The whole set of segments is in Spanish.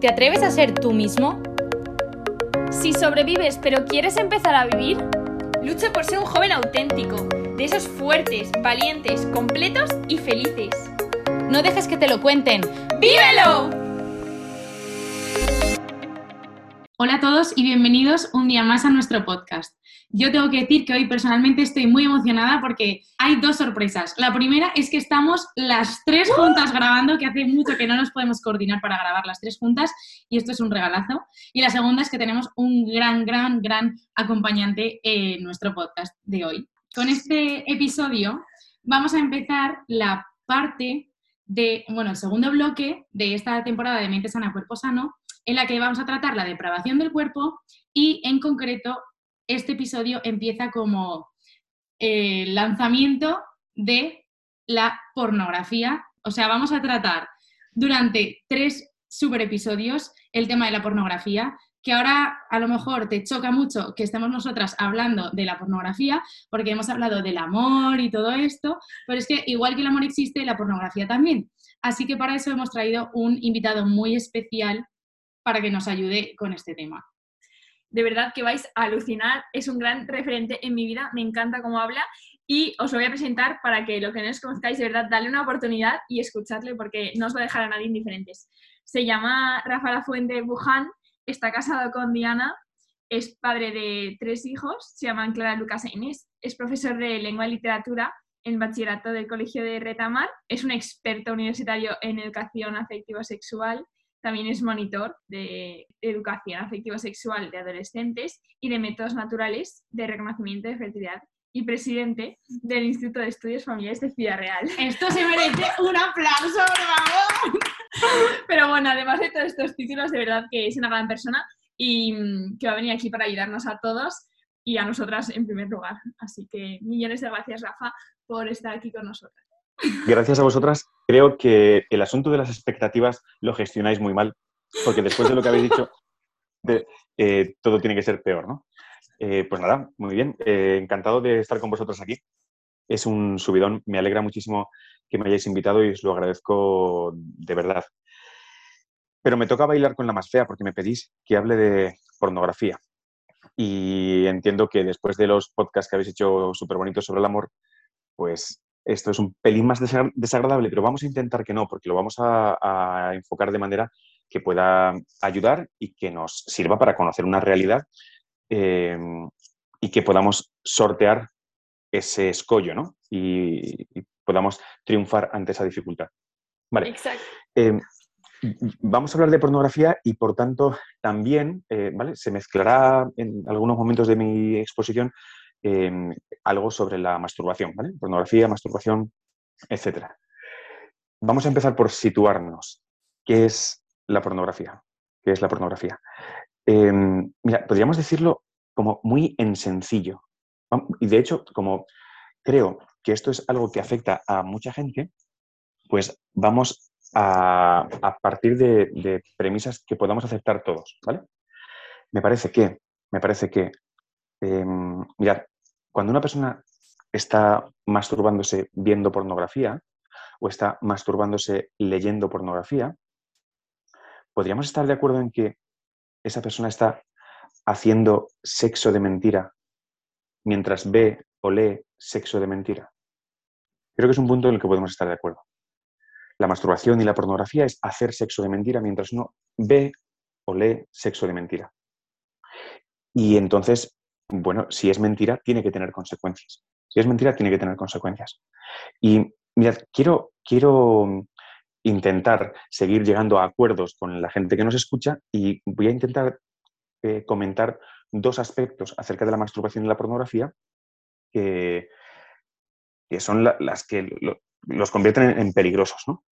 ¿Te atreves a ser tú mismo? Si sobrevives pero quieres empezar a vivir, lucha por ser un joven auténtico, de esos fuertes, valientes, completos y felices. No dejes que te lo cuenten. ¡Vívelo! Hola a todos y bienvenidos un día más a nuestro podcast. Yo tengo que decir que hoy personalmente estoy muy emocionada porque hay dos sorpresas. La primera es que estamos las tres juntas grabando, que hace mucho que no nos podemos coordinar para grabar las tres juntas y esto es un regalazo. Y la segunda es que tenemos un gran, gran, gran acompañante en nuestro podcast de hoy. Con este episodio vamos a empezar la parte de, bueno, el segundo bloque de esta temporada de Mente Sana, Cuerpo Sano, en la que vamos a tratar la depravación del cuerpo y en concreto este episodio empieza como el lanzamiento de la pornografía. O sea, vamos a tratar durante tres super episodios el tema de la pornografía, que ahora a lo mejor te choca mucho que estemos nosotras hablando de la pornografía, porque hemos hablado del amor y todo esto, pero es que igual que el amor existe, la pornografía también. Así que para eso hemos traído un invitado muy especial para que nos ayude con este tema de verdad que vais a alucinar. Es un gran referente en mi vida, me encanta cómo habla y os lo voy a presentar para que lo que no os conozcáis, de verdad, dale una oportunidad y escuchadle porque no os va a dejar a nadie indiferentes. Se llama Rafa Fuente Buján, está casado con Diana, es padre de tres hijos, se llaman Clara, Lucas e Inés, es profesor de lengua y literatura en bachillerato del Colegio de Retamar, es un experto universitario en educación afectivo-sexual también es monitor de educación afectivo-sexual de adolescentes y de métodos naturales de reconocimiento de fertilidad y presidente del Instituto de Estudios Familiares de Ciudad Real. Esto se merece un aplauso, bravo. Pero bueno, además de todos estos títulos, de verdad que es una gran persona y mm, que va a venir aquí para ayudarnos a todos y a nosotras en primer lugar. Así que millones de gracias, Rafa, por estar aquí con nosotras. Gracias a vosotras. Creo que el asunto de las expectativas lo gestionáis muy mal, porque después de lo que habéis dicho, eh, todo tiene que ser peor, ¿no? Eh, pues nada, muy bien. Eh, encantado de estar con vosotros aquí. Es un subidón. Me alegra muchísimo que me hayáis invitado y os lo agradezco de verdad. Pero me toca bailar con la más fea porque me pedís que hable de pornografía. Y entiendo que después de los podcasts que habéis hecho súper bonitos sobre el amor, pues esto es un pelín más desagradable, pero vamos a intentar que no, porque lo vamos a, enfocar de manera que pueda ayudar y que nos sirva para conocer una realidad em, y que podamos sortear ese escollo, ¿no? Y, podamos triunfar ante esa dificultad. Vale. Exacto. Em, vamos a hablar de pornografía y, por tanto, también eh, ¿vale? se mezclará en algunos momentos de mi exposición Algo sobre la masturbación, ¿vale? Pornografía, masturbación, etc. Vamos a empezar por situarnos. ¿Qué es la pornografía? ¿Qué es la pornografía? Em, mira, podríamos decirlo como muy en sencillo. Y de hecho, como creo que esto es algo que afecta a mucha gente, pues vamos a, partir de, de, premisas que podamos aceptar todos, ¿vale? Me parece que, me parece que Em, mirad, cuando una persona está masturbándose viendo pornografía o está masturbándose leyendo pornografía, podríamos estar de acuerdo en que esa persona está haciendo sexo de mentira mientras ve o lee sexo de mentira. Creo que es un punto en el que podemos estar de acuerdo. La masturbación y la pornografía es hacer sexo de mentira mientras uno ve o lee sexo de mentira. Y entonces bueno, si es mentira, tiene que tener consecuencias. Si es mentira, tiene que tener consecuencias. Y mirad, quiero, quiero intentar seguir llegando a acuerdos con la gente que nos escucha y voy a intentar eh, comentar dos aspectos acerca de la masturbación y la pornografía que, son las que los convierten en, peligrosos. ¿no?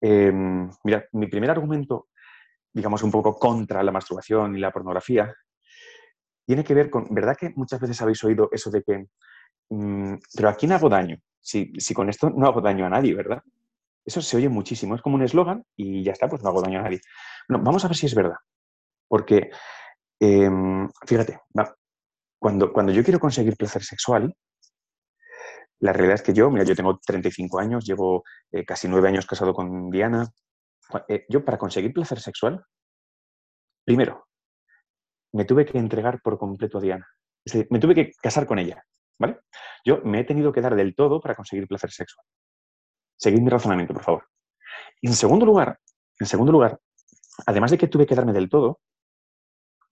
Em, mirad, mi primer argumento, digamos, un poco contra la masturbación y la pornografía tiene que ver con, ¿verdad que muchas veces habéis oído eso de que, mm, pero ¿a quién hago daño? Si, si, con esto no hago daño a nadie, ¿verdad? Eso se oye muchísimo, es como un eslogan y ya está, pues no hago daño a nadie. Bueno, vamos a ver si es verdad, porque, em, fíjate, cuando, cuando yo quiero conseguir placer sexual, la realidad es que yo, mira, yo tengo 35 años, llevo eh, casi nueve años casado con Diana, eh, yo para conseguir placer sexual, primero, me tuve que entregar por completo a Diana. Es decir, me tuve que casar con ella, ¿vale? Yo me he tenido que dar del todo para conseguir placer sexual. Seguid mi razonamiento, por favor. Y en segundo lugar, en segundo lugar, además de que tuve que darme del todo,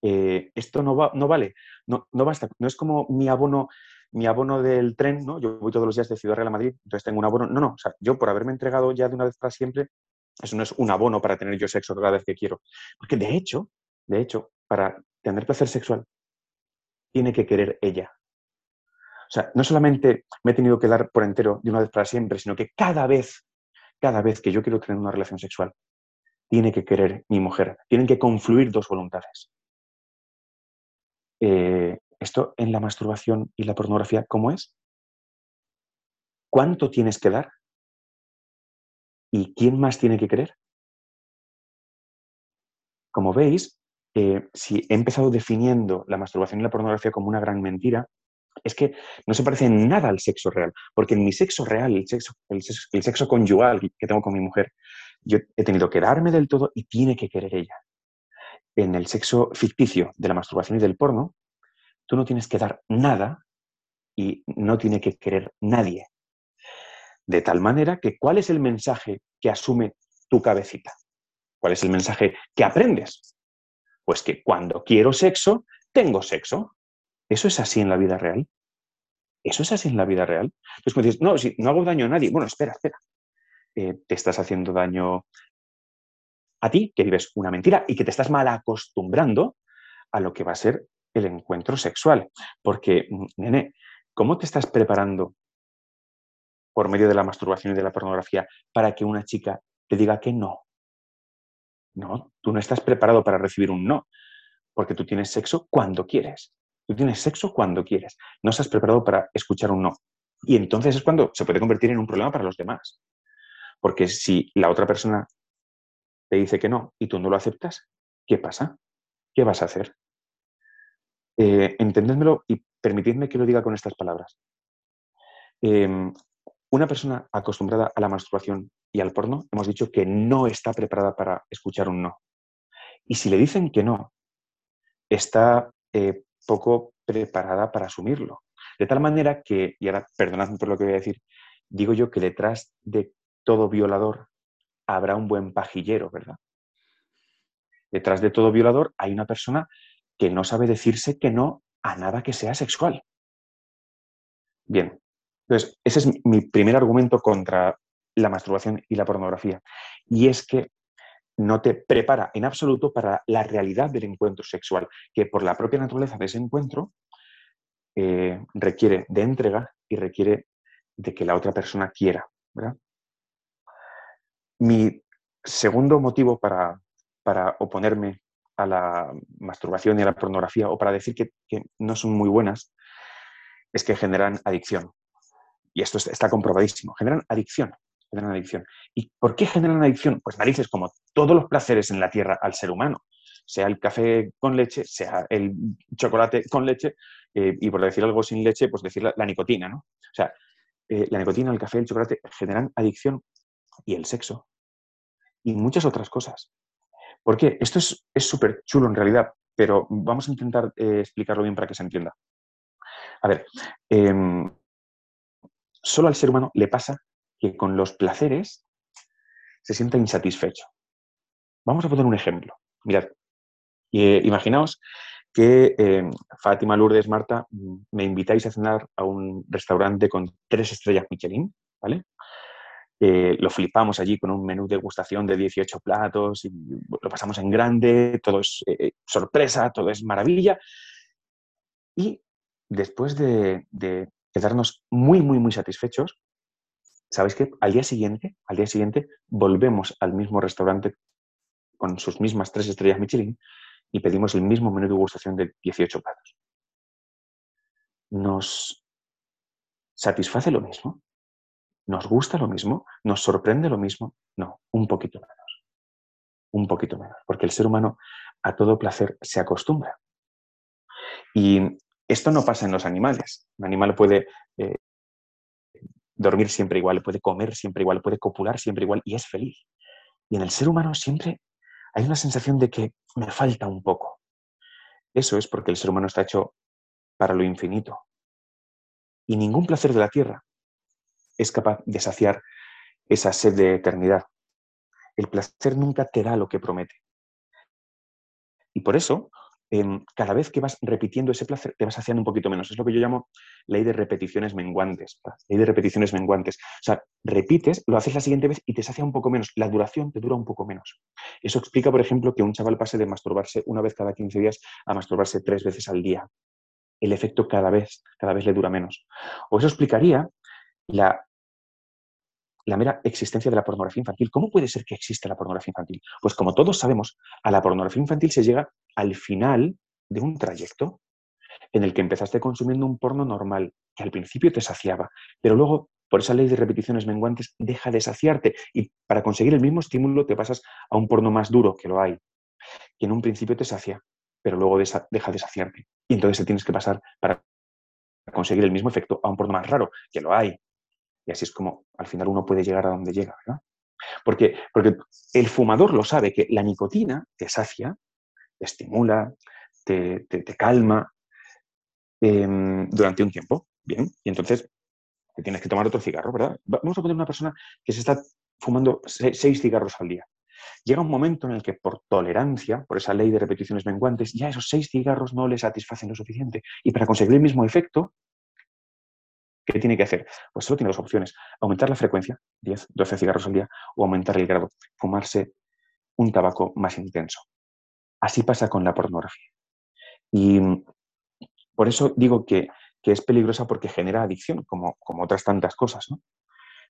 eh, esto no, va, no vale, no, no basta, no es como mi abono, mi abono del tren, ¿no? Yo voy todos los días de Ciudad Real a Madrid, entonces tengo un abono. No, no, o sea, yo por haberme entregado ya de una vez para siempre, eso no es un abono para tener yo sexo cada vez que quiero. Porque de hecho, de hecho, para tener placer sexual, tiene que querer ella. O sea, no solamente me he tenido que dar por entero de una vez para siempre, sino que cada vez, cada vez que yo quiero tener una relación sexual, tiene que querer mi mujer. Tienen que confluir dos voluntades. Eh, esto en la masturbación y la pornografía, ¿cómo es? ¿Cuánto tienes que dar? ¿Y quién más tiene que querer? Como veis, eh, si he empezado definiendo la masturbación y la pornografía como una gran mentira, es que no se parece nada al sexo real, porque en mi sexo real, el sexo, el sexo, conyugal que tengo con mi mujer, yo he tenido que darme del todo y tiene que querer ella. En el sexo ficticio de la masturbación y del porno, tú no tienes que dar nada y no tiene que querer nadie. De tal manera que, ¿cuál es el mensaje que asume tu cabecita? ¿Cuál es el mensaje que aprendes? Pues que cuando quiero sexo, tengo sexo. ¿Eso es así en la vida real? ¿Eso es así en la vida real? Entonces me dices, no, si no hago daño a nadie. Bueno, espera, espera. Eh, te estás haciendo daño a ti, que vives una mentira y que te estás mal acostumbrando a lo que va a ser el encuentro sexual. Porque, mm, nene, ¿cómo te estás preparando por medio de la masturbación y de la pornografía para que una chica te diga que no? No, tú no estás preparado para recibir un no, porque tú tienes sexo cuando quieres. Tú tienes sexo cuando quieres. No estás preparado para escuchar un no. Y entonces es cuando se puede convertir en un problema para los demás. Porque si la otra persona te dice que no y tú no lo aceptas, ¿qué pasa? ¿Qué vas a hacer? Eh, y permitidme que lo diga con estas palabras. Em, una persona acostumbrada a la masturbación y al porno, hemos dicho que no está preparada para escuchar un no. Y si le dicen que no, está eh, poco preparada para asumirlo. De tal manera que, y ahora perdonadme por lo que voy a decir, digo yo que detrás de todo violador habrá un buen pajillero, ¿verdad? Detrás de todo violador hay una persona que no sabe decirse que no a nada que sea sexual. Bien, entonces ese es mi primer argumento contra la masturbación y la pornografía. Y es que no te prepara en absoluto para la realidad del encuentro sexual, que por la propia naturaleza de ese encuentro eh, requiere de entrega y requiere de que la otra persona quiera. Mi segundo motivo para, para oponerme a la masturbación y a la pornografía o para decir que, no son muy buenas es que generan adicción. Y esto está comprobadísimo. Generan adicción. Generan adicción. ¿Y por qué generan adicción? Pues narices, como todos los placeres en la tierra al ser humano. Sea el café con leche, sea el chocolate con leche, eh, y por decir algo sin leche, pues decir la, nicotina, ¿no? O sea, eh, la nicotina, el café, el chocolate generan adicción y el sexo y muchas otras cosas. ¿Por qué? Esto es súper chulo en realidad, pero vamos a intentar eh, explicarlo bien para que se entienda. A ver, em, solo al ser humano le pasa que con los placeres se sienta insatisfecho. Vamos a poner un ejemplo. Mirad, eh, imaginaos que em, Fátima, Lourdes, Marta, me invitáis a cenar a un restaurante con tres estrellas Michelin, ¿vale? Eh, lo flipamos allí con un menú de gustación de 18 platos, y lo pasamos en grande, todo es eh, sorpresa, todo es maravilla. Y después de, quedarnos muy, muy, muy satisfechos, ¿sabéis qué? Al día siguiente, al día siguiente, volvemos al mismo restaurante con sus mismas tres estrellas Michelin y pedimos el mismo menú de gustación de 18 platos. ¿Nos satisface lo mismo? ¿Nos gusta lo mismo? ¿Nos sorprende lo mismo? No, un poquito menos. Un poquito menos, porque el ser humano a todo placer se acostumbra. Y esto no pasa en los animales. Un animal puede eh, dormir siempre igual, puede comer siempre igual, puede copular siempre igual y es feliz. Y en el ser humano siempre hay una sensación de que me falta un poco. Eso es porque el ser humano está hecho para lo infinito. Y ningún placer de la tierra es capaz de saciar esa sed de eternidad. El placer nunca te da lo que promete. Y por eso, em, cada vez que vas repitiendo ese placer, te vas haciendo un poquito menos. Es lo que yo llamo ley de repeticiones menguantes. Ley de repeticiones menguantes. O sea, repites, lo haces la siguiente vez y te sacia un poco menos. La duración te dura un poco menos. Eso explica, por ejemplo, que un chaval pase de masturbarse una vez cada 15 días a masturbarse tres veces al día. El efecto cada vez, cada vez le dura menos. O eso explicaría la la mera existencia de la pornografía infantil. ¿Cómo puede ser que exista la pornografía infantil? Pues como todos sabemos, a la pornografía infantil se llega al final de un trayecto en el que empezaste consumiendo un porno normal, que al principio te saciaba, pero luego, por esa ley de repeticiones menguantes, deja de saciarte y para conseguir el mismo estímulo te pasas a un porno más duro, que lo hay, que en un principio te sacia, pero luego deja de saciarte. Y entonces te tienes que pasar para conseguir el mismo efecto a un porno más raro, que lo hay, y así es como al final uno puede llegar a donde llega, ¿verdad? Porque, porque el fumador lo sabe, que la nicotina te sacia, te estimula, te, calma em, durante un tiempo. Bien, y entonces te tienes que tomar otro cigarro, ¿verdad? Vamos a poner una persona que se está fumando seis cigarros al día. Llega un momento en el que por tolerancia, por esa ley de repeticiones menguantes, ya esos seis cigarros no le satisfacen lo suficiente. Y para conseguir el mismo efecto, ¿Qué tiene que hacer? Pues solo tiene dos opciones. Aumentar la frecuencia, 10, 12 cigarros al día, o aumentar el grado, fumarse un tabaco más intenso. Así pasa con la pornografía. Y por eso digo que, es peligrosa porque genera adicción, como, como otras tantas cosas. ¿no?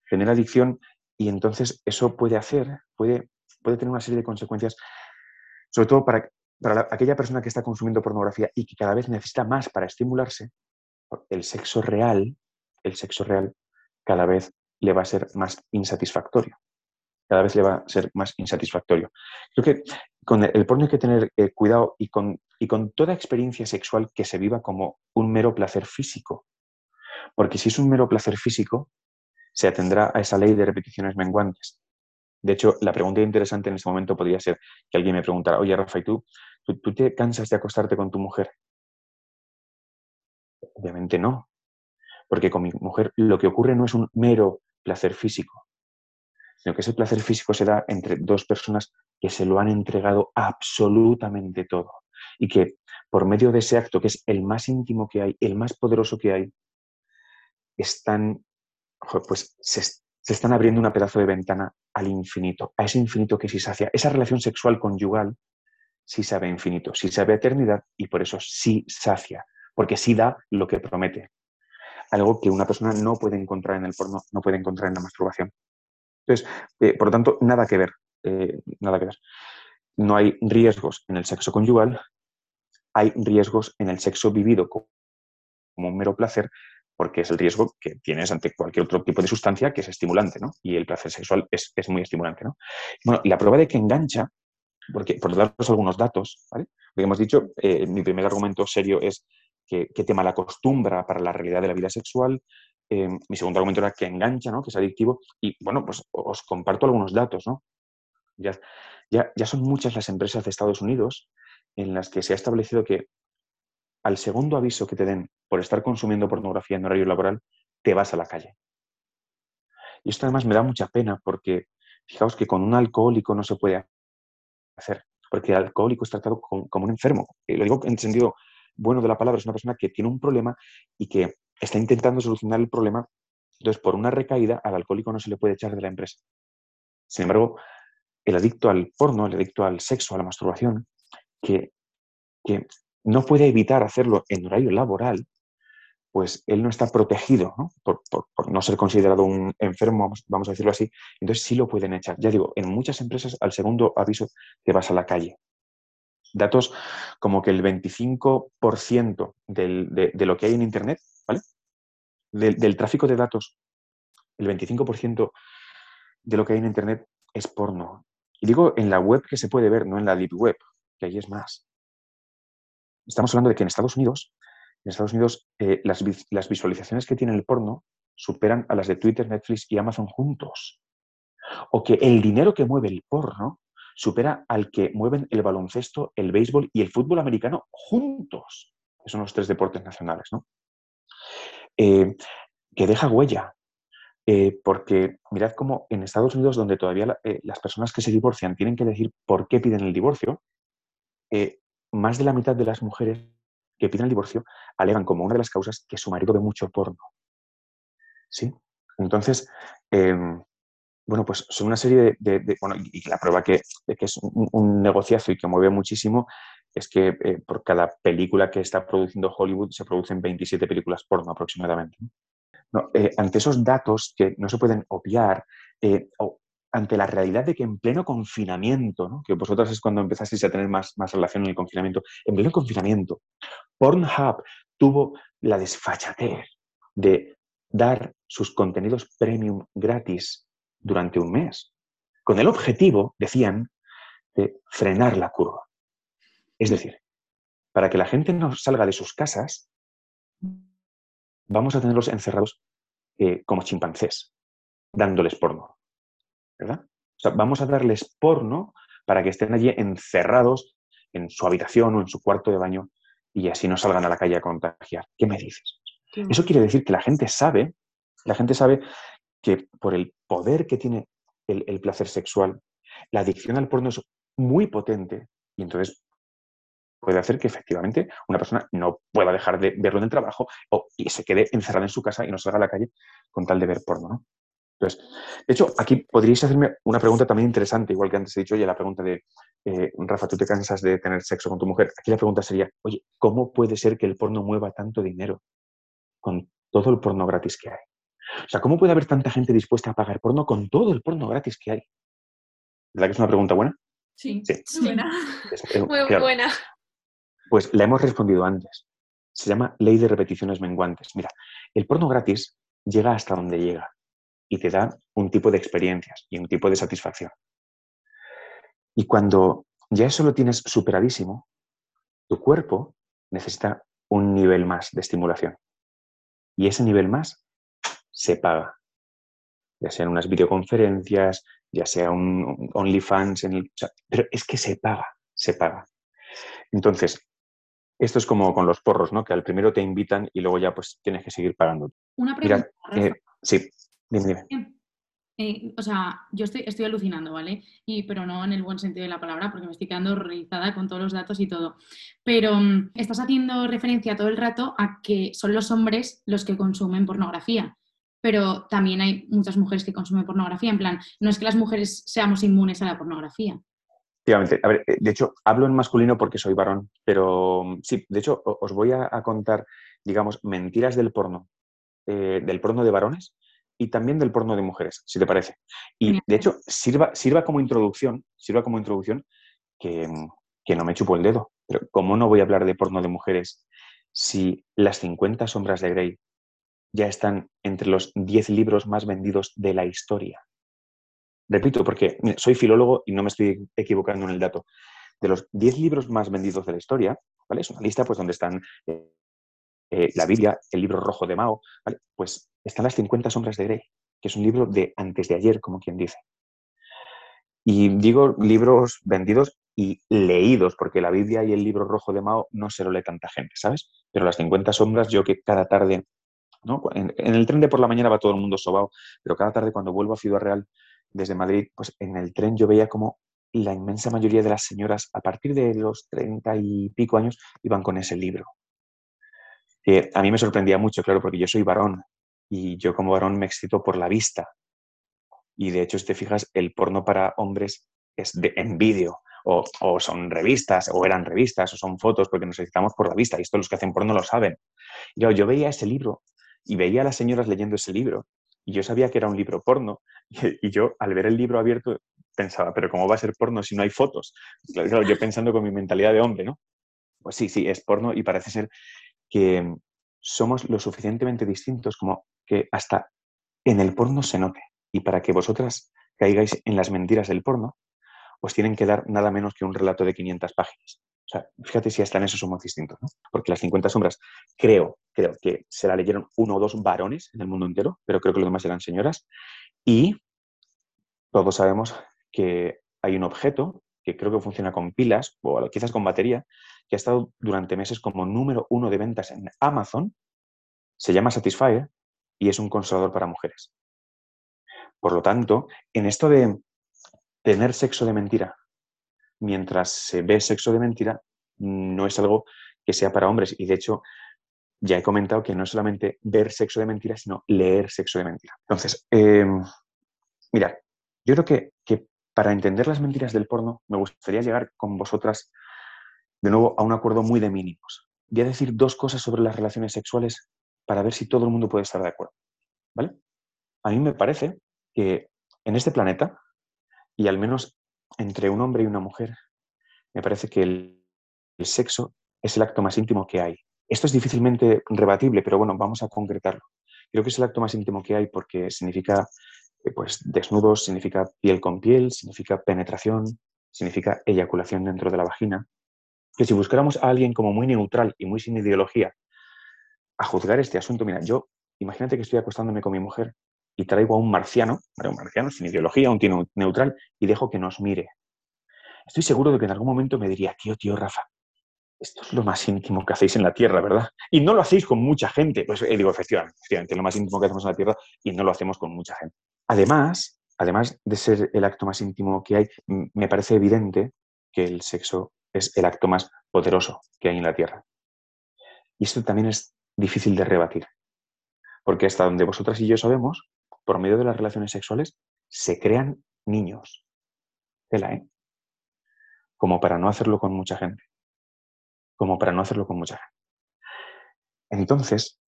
Genera adicción y entonces eso puede hacer, puede, puede tener una serie de consecuencias, sobre todo para, para aquella persona que está consumiendo pornografía y que cada vez necesita más para estimularse, el sexo real el sexo real cada vez le va a ser más insatisfactorio. Cada vez le va a ser más insatisfactorio. Creo que con el porno hay que tener eh, cuidado y con, y con toda experiencia sexual que se viva como un mero placer físico. Porque si es un mero placer físico, se atendrá a esa ley de repeticiones menguantes. De hecho, la pregunta interesante en este momento podría ser que alguien me preguntara, oye, Rafa, ¿y tú, tú te cansas de acostarte con tu mujer? Obviamente no. Porque con mi mujer lo que ocurre no es un mero placer físico, sino que ese placer físico se da entre dos personas que se lo han entregado absolutamente todo y que por medio de ese acto, que es el más íntimo que hay, el más poderoso que hay, están, pues se, se están abriendo una pedazo de ventana al infinito, a ese infinito que sí sacia. Esa relación sexual conyugal sí sabe infinito, sí sabe eternidad y por eso sí sacia, porque sí da lo que promete algo que una persona no puede encontrar en el porno, no puede encontrar en la masturbación. Entonces, eh, por lo tanto, nada que ver, eh, nada que ver. No hay riesgos en el sexo conyugal, hay riesgos en el sexo vivido como, un mero placer, porque es el riesgo que tienes ante cualquier otro tipo de sustancia que es estimulante, ¿no? Y el placer sexual es, muy estimulante, ¿no? Bueno, la prueba de que engancha, porque por daros algunos datos, ¿vale? Lo que hemos dicho, eh, mi primer argumento serio es que, te malacostumbra para la realidad de la vida sexual. Eh, mi segundo argumento era que engancha, ¿no? que es adictivo. Y bueno, pues os comparto algunos datos. ¿no? Ya, ya, ya son muchas las empresas de Estados Unidos en las que se ha establecido que al segundo aviso que te den por estar consumiendo pornografía en horario laboral, te vas a la calle. Y esto además me da mucha pena porque fijaos que con un alcohólico no se puede hacer, porque el alcohólico es tratado como, un enfermo. lo digo en sentido bueno de la palabra, es una persona que tiene un problema y que está intentando solucionar el problema. Entonces, por una recaída, al alcohólico no se le puede echar de la empresa. Sin embargo, el adicto al porno, el adicto al sexo, a la masturbación, que, que no puede evitar hacerlo en horario laboral, pues él no está protegido Por, no ser considerado un enfermo, vamos a decirlo así, entonces sí lo pueden echar. Ya digo, en muchas empresas al segundo aviso te vas a la calle. Datos como que el 25% de, lo que hay en Internet, ¿vale? Del, tráfico de datos, el 25% de lo que hay en Internet es porno. Y digo en la web que se puede ver, no en la deep web, que ahí es más. Estamos hablando de que en Estados Unidos, en Estados Unidos eh, las, las visualizaciones que tiene el porno superan a las de Twitter, Netflix y Amazon juntos. O que el dinero que mueve el porno supera al que mueven el baloncesto, el béisbol y el fútbol americano juntos. Son los tres deportes nacionales, ¿no? Eh, que deja huella. Eh, porque mirad cómo en Estados Unidos, donde todavía eh, las personas que se divorcian tienen que decir por qué piden el divorcio, más de la mitad de las mujeres que piden el divorcio alegan como una de las causas que su marido ve mucho porno. ¿Sí? Entonces, em, bueno, pues son una serie de, bueno, y la prueba que, de que es un, negociazo y que mueve muchísimo es que eh, por cada película que está produciendo Hollywood se producen 27 películas porno aproximadamente. Eh, ante esos datos que no se pueden obviar, eh, o ante la realidad de que en pleno confinamiento, que vosotras es cuando empezasteis a tener más, más relación en el confinamiento, en pleno confinamiento, Pornhub tuvo la desfachatez de dar sus contenidos premium gratis durante un mes, con el objetivo, decían, de frenar la curva. Es decir, para que la gente no salga de sus casas, vamos a tenerlos encerrados eh, como chimpancés, dándoles porno. ¿Verdad? O sea, vamos a darles porno para que estén allí encerrados en su habitación o en su cuarto de baño y así no salgan a la calle a contagiar. ¿Qué me dices? Eso quiere decir que la gente sabe, la gente sabe que por el poder que tiene el, placer sexual, la adicción al porno es muy potente y entonces puede hacer que efectivamente una persona no pueda dejar de verlo en el trabajo o y se quede encerrada en su casa y no salga a la calle con tal de ver porno. Entonces, de hecho, aquí podríais hacerme una pregunta también interesante, igual que antes he dicho, oye, la pregunta de, eh, Rafa, ¿tú te cansas de tener sexo con tu mujer? Aquí la pregunta sería, oye, ¿cómo puede ser que el porno mueva tanto dinero con todo el porno gratis que hay? O sea, ¿cómo puede haber tanta gente dispuesta a pagar porno con todo el porno gratis que hay? ¿Verdad que es una pregunta buena? Sí, sí. buena. Muy buena. Pues la hemos respondido antes. Se llama ley de repeticiones menguantes. Mira, el porno gratis llega hasta donde llega y te da un tipo de experiencias y un tipo de satisfacción. Y cuando ya eso lo tienes superadísimo, tu cuerpo necesita un nivel más de estimulación. Y ese nivel más se paga. Ya sean unas videoconferencias, ya sea un OnlyFans, en el, pero es que se paga, se paga. Entonces, esto es como con los porros, ¿no? Que al primero te invitan y luego ya pues tienes que seguir pagando. Una pregunta. Eh, sí, Dime, eh, o sea, yo estoy, estoy alucinando, ¿vale? Y, pero no en el buen sentido de la palabra, porque me estoy quedando horrorizada con todos los datos y todo. Pero mm, estás haciendo referencia todo el rato a que son los hombres los que consumen pornografía. Pero también hay muchas mujeres que consumen pornografía. En plan, no es que las mujeres seamos inmunes a la pornografía. Efectivamente. A ver, eh, de hecho, hablo en masculino porque soy varón, pero mm, sí, de hecho, os voy a, contar, digamos, mentiras del porno, eh, del porno de varones y también del porno de mujeres, si te parece. Y de hecho, sirva, sirva como introducción, sirva como introducción que, no me chupo el dedo. Pero ¿cómo no voy a hablar de porno de mujeres si las 50 sombras de Grey ya están entre los 10 libros más vendidos de la historia? Repito, porque soy filólogo y no me estoy equivocando en el dato. De los 10 libros más vendidos de la historia, ¿vale? Es una lista pues, donde están eh, eh, la Biblia, el libro rojo de Mao, pues están las 50 sombras de Grey, que es un libro de antes de ayer, como quien dice. Y digo libros vendidos y leídos, porque la Biblia y el libro rojo de Mao no se lo lee tanta gente, ¿sabes? Pero las 50 sombras, yo que cada tarde, ¿no? en, el tren de por la mañana va todo el mundo sobao, pero cada tarde cuando vuelvo a Ciudad Real desde Madrid, pues en el tren yo veía como la inmensa mayoría de las señoras, a partir de los 30 y pico años, iban con ese libro a mí me sorprendía mucho, claro, porque yo soy varón y yo como varón me excito por la vista. Y de hecho, si te fijas, el porno para hombres es de, en vídeo, o, son revistas, o eran revistas, o son fotos, porque nos excitamos por la vista, y esto los que hacen porno lo saben. Yo, yo veía ese libro y veía a las señoras leyendo ese libro, y yo sabía que era un libro porno, y, yo al ver el libro abierto pensaba, pero ¿cómo va a ser porno si no hay fotos? Claro, yo pensando con mi mentalidad de hombre, ¿no? Pues sí, sí, es porno y parece ser que somos lo suficientemente distintos como que hasta en el porno se note. Y para que vosotras caigáis en las mentiras del porno, os tienen que dar nada menos que un relato de 500 páginas. O sea, fíjate si hasta en eso somos distintos, ¿no? Porque las 50 sombras, creo, creo que se la leyeron uno o dos varones en el mundo entero, pero creo que los demás eran señoras. Y todos sabemos que hay un objeto que creo que funciona con pilas o quizás con batería, que ha estado durante meses como número uno de ventas en Amazon, se llama Satisfyer y es un consolador para mujeres. Por lo tanto, en esto de tener sexo de mentira mientras se ve sexo de mentira, no es algo que sea para hombres. Y de hecho, ya he comentado que no es solamente ver sexo de mentira, sino leer sexo de mentira. Entonces, eh, mira, yo creo que, que para entender las mentiras del porno, me gustaría llegar con vosotras de nuevo a un acuerdo muy de mínimos. Voy a decir dos cosas sobre las relaciones sexuales para ver si todo el mundo puede estar de acuerdo. ¿Vale? A mí me parece que en este planeta, y al menos entre un hombre y una mujer, me parece que el, sexo es el acto más íntimo que hay. Esto es difícilmente rebatible, pero bueno, vamos a concretarlo. Creo que es el acto más íntimo que hay porque significa eh, pues, desnudos, significa piel con piel, significa penetración, significa eyaculación dentro de la vagina. Que si buscáramos a alguien como muy neutral y muy sin ideología a juzgar este asunto, mira, yo, imagínate que estoy acostándome con mi mujer y traigo a un marciano, un marciano sin ideología, un tío neutral, y dejo que nos mire. Estoy seguro de que en algún momento me diría, tío, tío, Rafa, esto es lo más íntimo que hacéis en la Tierra, ¿verdad? Y no lo hacéis con mucha gente. Pues eh, digo, efectivamente, efectivamente, lo más íntimo que hacemos en la Tierra y no lo hacemos con mucha gente. Además, además de ser el acto más íntimo que hay, me parece evidente que el sexo es el acto más poderoso que hay en la Tierra. Y esto también es difícil de rebatir. Porque hasta donde vosotras y yo sabemos, por medio de las relaciones sexuales, se crean niños. Tela, ¿eh? Como para no hacerlo con mucha gente. Como para no hacerlo con mucha gente. Entonces,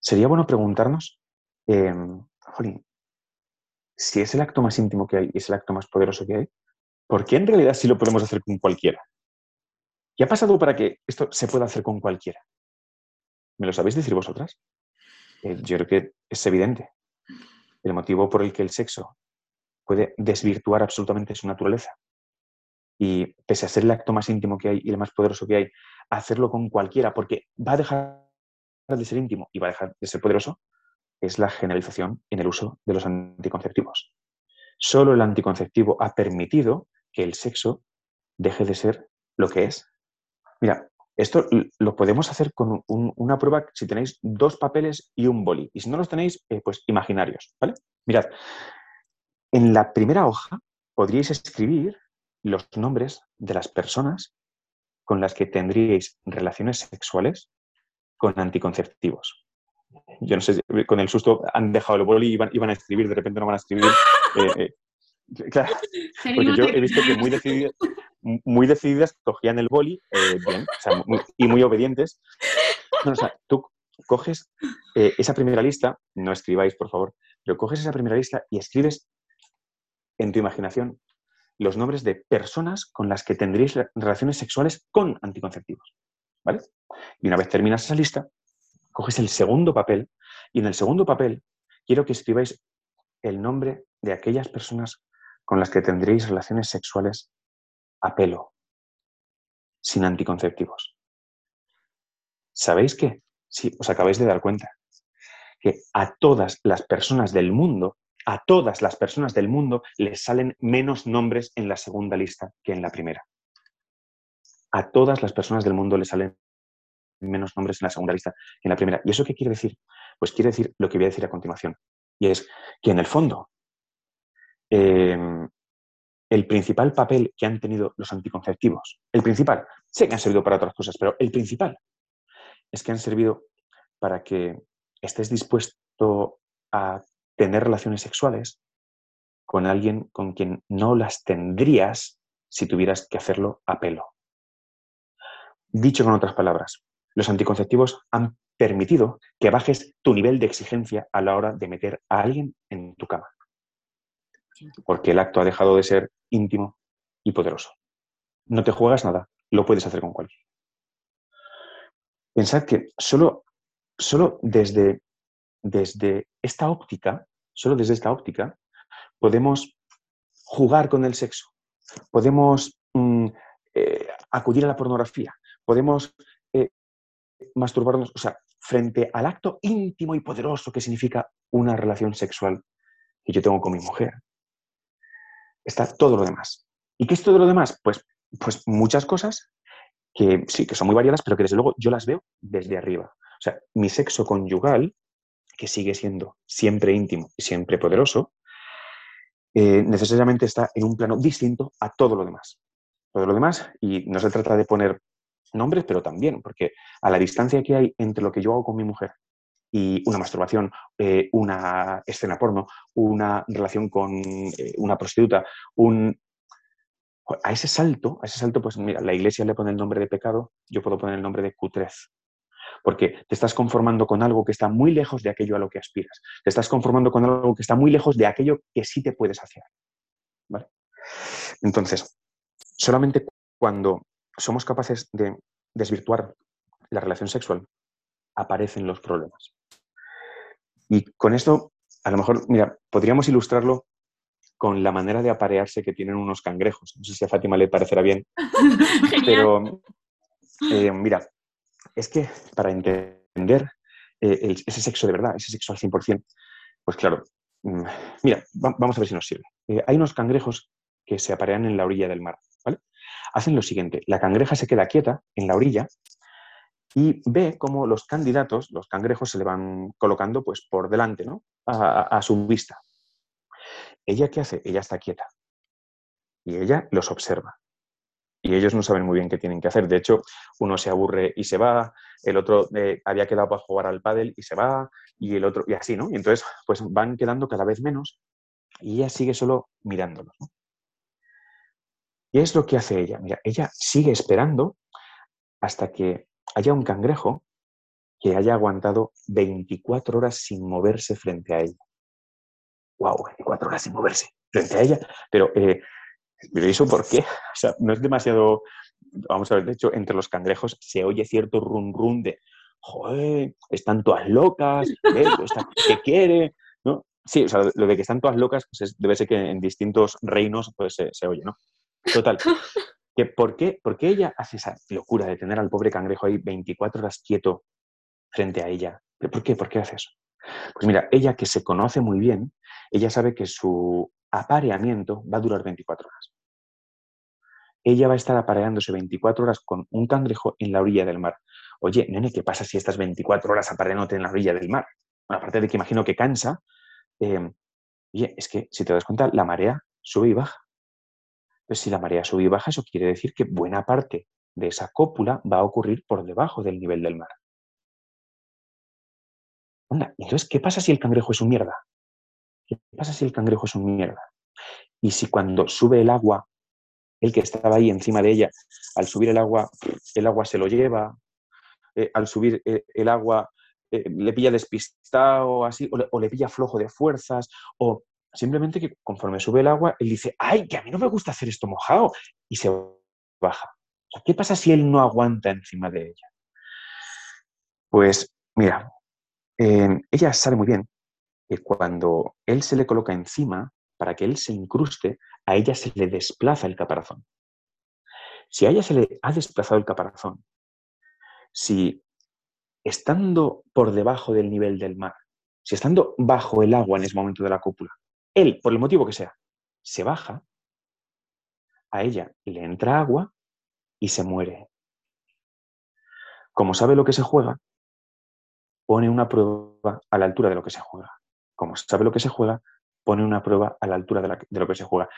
sería bueno preguntarnos, eh, si es el acto más íntimo que hay y es el acto más poderoso que hay, ¿por qué en realidad sí lo podemos hacer con cualquiera? ¿Qué ha pasado para que esto se pueda hacer con cualquiera? ¿Me lo sabéis decir vosotras? Eh, yo creo que es evidente el motivo por el que el sexo puede desvirtuar absolutamente su naturaleza. Y pese a ser el acto más íntimo que hay y el más poderoso que hay, hacerlo con cualquiera, porque va a dejar de ser íntimo y va a dejar de ser poderoso, es la generalización en el uso de los anticonceptivos. Solo el anticonceptivo ha permitido que el sexo deje de ser lo que es. Mira, esto lo podemos hacer con una prueba si tenéis dos papeles y un boli. Y si no los tenéis, eh, pues imaginarios, ¿vale? Mirad, en la primera hoja podríais escribir los nombres de las personas con las que tendríais relaciones sexuales con anticonceptivos. Yo no sé, con el susto han dejado el boli y iban, a escribir, de repente no van a escribir. Eh, eh, Claro, porque yo he visto que muy decididas, muy decididas cogían el boli eh, y muy obedientes. o sea, tú coges eh, esa primera lista, no escribáis, por favor, pero coges esa primera lista y escribes en tu imaginación los nombres de personas con las que tendréis relaciones sexuales con anticonceptivos. ¿Vale? Y una vez terminas esa lista, coges el segundo papel y en el segundo papel quiero que escribáis el nombre de aquellas personas con las que tendréis relaciones sexuales a pelo, sin anticonceptivos. ¿Sabéis qué? Sí, os acabáis de dar cuenta que a todas las personas del mundo, a todas las personas del mundo les salen menos nombres en la segunda lista que en la primera. A todas las personas del mundo les salen menos nombres en la segunda lista que en la primera. ¿Y eso qué quiere decir? Pues quiere decir lo que voy a decir a continuación. Y es que en el fondo Em, el principal papel que han tenido los anticonceptivos, el principal, sé que han servido para otras cosas, pero el principal es que han servido para que estés dispuesto a tener relaciones sexuales con alguien con quien no las tendrías si tuvieras que hacerlo a pelo. Dicho con otras palabras, los anticonceptivos han permitido que bajes tu nivel de exigencia a la hora de meter a alguien en tu cama porque el acto ha dejado de ser íntimo y poderoso. No te juegas nada, lo puedes hacer con cualquiera. Pensad que solo, solo desde, desde esta óptica, solo desde esta óptica, podemos jugar con el sexo, podemos mm, eh, acudir a la pornografía, podemos eh, masturbarnos, o sea, frente al acto íntimo y poderoso que significa una relación sexual que yo tengo con mi mujer, está todo lo demás. ¿Y qué es todo lo demás? Pues, pues muchas cosas que sí, que son muy variadas, pero que desde luego yo las veo desde arriba. O sea, mi sexo conyugal, que sigue siendo siempre íntimo y siempre poderoso, eh, necesariamente está en un plano distinto a todo lo demás. Todo lo demás, y no se trata de poner nombres, pero también, porque a la distancia que hay entre lo que yo hago con mi mujer y una masturbación, eh, una escena porno, una relación con eh, una prostituta, un... A ese salto, a ese salto, pues mira, la iglesia le pone el nombre de pecado, yo puedo poner el nombre de cutrez. Porque te estás conformando con algo que está muy lejos de aquello a lo que aspiras. Te estás conformando con algo que está muy lejos de aquello que sí te puedes hacer. Entonces, solamente cuando somos capaces de desvirtuar la relación sexual, aparecen los problemas. Y con esto, a lo mejor, mira, podríamos ilustrarlo con la manera de aparearse que tienen unos cangrejos. No sé si a Fátima le parecerá bien, pero eh, mira, es que para entender eh, ese sexo de verdad, ese sexo al 100%, pues claro, mm, mira, vamos a ver si nos sirve. Eh, hay unos cangrejos que se aparean en la orilla del mar, ¿vale? Hacen lo siguiente, la cangreja se queda quieta en la orilla y ve cómo los candidatos, los cangrejos, se le van colocando pues, por delante, ¿no? a, su vista. ¿Ella qué hace? Ella está quieta. Y ella los observa. Y ellos no saben muy bien qué tienen que hacer. De hecho, uno se aburre y se va, el otro eh, había quedado para jugar al pádel y se va, y el otro, y así, ¿no? Y entonces, pues van quedando cada vez menos y ella sigue solo mirándolos, Y es lo que hace ella. Mira, ella sigue esperando hasta que haya un cangrejo que haya aguantado 24 horas sin moverse frente a ella. ¡Wow! 24 horas sin moverse frente a ella. Pero, eh, eso por qué? O sea, no es demasiado... Vamos a ver, de hecho, entre los cangrejos se oye cierto run run de joder, están todas locas, ¿qué quiere? ¿No? Sí, o sea, lo de que están todas locas pues debe ser que en distintos reinos pues, se, se oye, ¿no? Total, por, qué, ella hace esa locura de tener al pobre cangrejo ahí 24 horas quieto frente a ella? ¿Por qué? ¿Por qué hace eso? Pues mira, ella que se conoce muy bien, ella sabe que su apareamiento va a durar 24 horas. Ella va a estar apareándose 24 horas con un cangrejo en la orilla del mar. Oye, nene, ¿qué pasa si estás 24 horas apareándote en la orilla del mar? Bueno, aparte de que imagino que cansa, eh, oye, es que si te das cuenta, la marea sube y baja. Pues si la marea sube y baja, eso quiere decir que buena parte de esa cópula va a ocurrir por debajo del nivel del mar. entonces, ¿qué pasa si el cangrejo es un mierda? ¿Qué pasa si el cangrejo es un mierda? Y si cuando sube el agua, el que estaba ahí encima de ella, al subir el agua, el agua se lo lleva, eh, al subir eh, el agua eh, le pilla despistado así, o le, o le, pilla flojo de fuerzas, o Simplemente que conforme sube el agua, él dice, ay, que a mí no me gusta hacer esto mojado, y se baja. ¿Qué pasa si él no aguanta encima de ella? Pues mira, ella sabe muy bien que cuando él se le coloca encima, para que él se incruste, a ella se le desplaza el caparazón. Si a ella se le ha desplazado el caparazón, si estando por debajo del nivel del mar, si estando bajo el agua en ese momento de la cúpula, él, por el motivo que sea, se baja, a ella le entra agua y se muere. Como sabe lo que se juega, pone una prueba a la altura de lo que se juega. Como sabe lo que se juega, pone una prueba a la altura de, lo que se juega.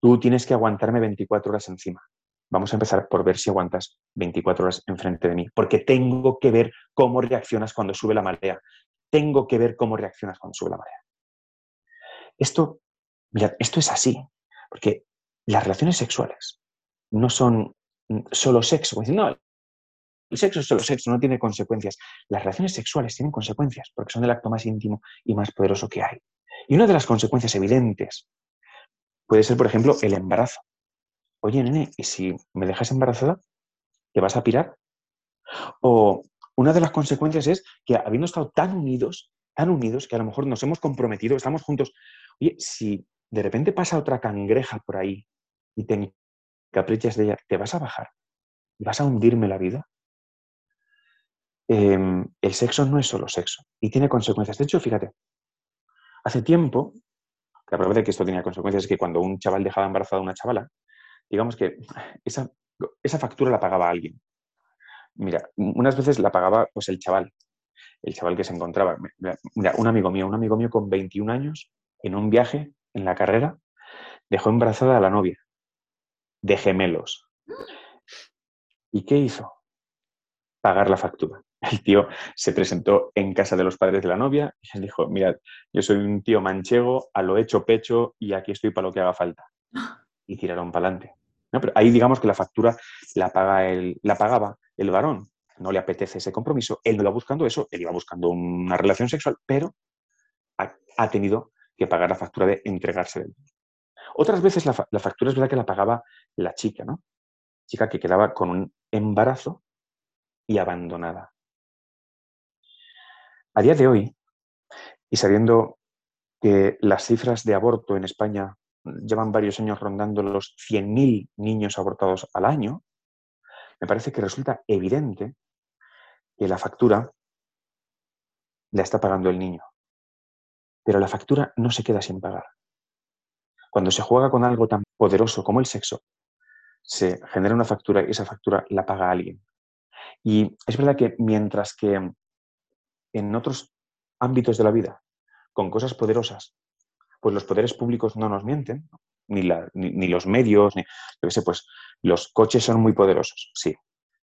Tú tienes que aguantarme 24 horas encima. Vamos a empezar por ver si aguantas 24 horas enfrente de mí, porque tengo que ver cómo reaccionas cuando sube la marea. Tengo que ver cómo reaccionas cuando sube la marea. Esto, mira, esto es así, porque las relaciones sexuales no son solo sexo. no, el sexo es solo sexo, no tiene consecuencias. Las relaciones sexuales tienen consecuencias porque son el acto más íntimo y más poderoso que hay. Y una de las consecuencias evidentes puede ser, por ejemplo, el embarazo. Oye, nene, ¿y si me dejas embarazada? ¿Te vas a pirar? O una de las consecuencias es que habiendo estado tan unidos, tan unidos, que a lo mejor nos hemos comprometido, estamos juntos Oye, si de repente pasa otra cangreja por ahí y te caprichas de ella, ¿te vas a bajar? ¿Vas a hundirme la vida? Em, el sexo no es solo sexo y tiene consecuencias. De hecho, fíjate, hace tiempo La prueba de que esto tenía consecuencias es que cuando un chaval dejaba embarazada a una chavala, digamos que esa, esa factura la pagaba alguien. Mira, unas veces la pagaba pues el chaval, el chaval que se encontraba. Un amigo mío, un amigo mío con 21 años, en un viaje, en la carrera, dejó embarazada a la novia, de gemelos. ¿Y qué hizo? Pagar la factura. El tío se presentó en casa de los padres de la novia y les dijo, mirad, yo soy un tío manchego, a lo hecho pecho y aquí estoy para lo que haga falta. Y tiraron para adelante. Pero ahí digamos que la factura la, paga el, la pagaba el varón. No le apetece ese compromiso, él no iba buscando eso, él iba buscando una relación sexual, pero ha, tenido que pagar la factura de entregarse del Otras veces la, la, factura es verdad que la pagaba la chica, ¿no? Chica que quedaba con un embarazo y abandonada. A día de hoy, y sabiendo que las cifras de aborto en España llevan varios años rondando los 100.000 niños abortados al año, me parece que resulta evidente que la factura la está pagando el niño. Pero la factura no se queda sin pagar. Cuando se juega con algo tan poderoso como el sexo, se genera una factura y esa factura la paga alguien. Y es verdad que mientras que en otros ámbitos de la vida, con cosas poderosas, pues los poderes públicos no nos mienten, ni, los medios, ni, yo sé, pues los coches son muy poderosos, sí.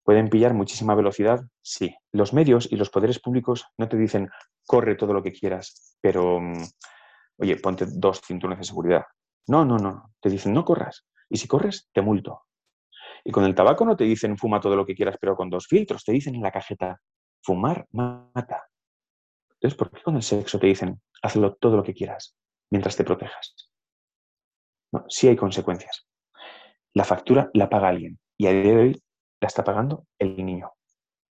Pueden pillar muchísima velocidad, sí. Los medios y los poderes públicos no te dicen corre todo lo que quieras, pero mm, oye, ponte dos cinturones de seguridad. No, no, no. Te dicen no corras. Y si corres, te multo. Y con el tabaco no te dicen fuma todo lo que quieras, pero con dos filtros. Te dicen en la cajeta, fumar mata. Entonces, ¿por qué con el sexo te dicen hazlo todo lo que quieras? mientras te protejas. No, sí hay consecuencias. La factura la paga alguien y a día de hoy la está pagando el niño.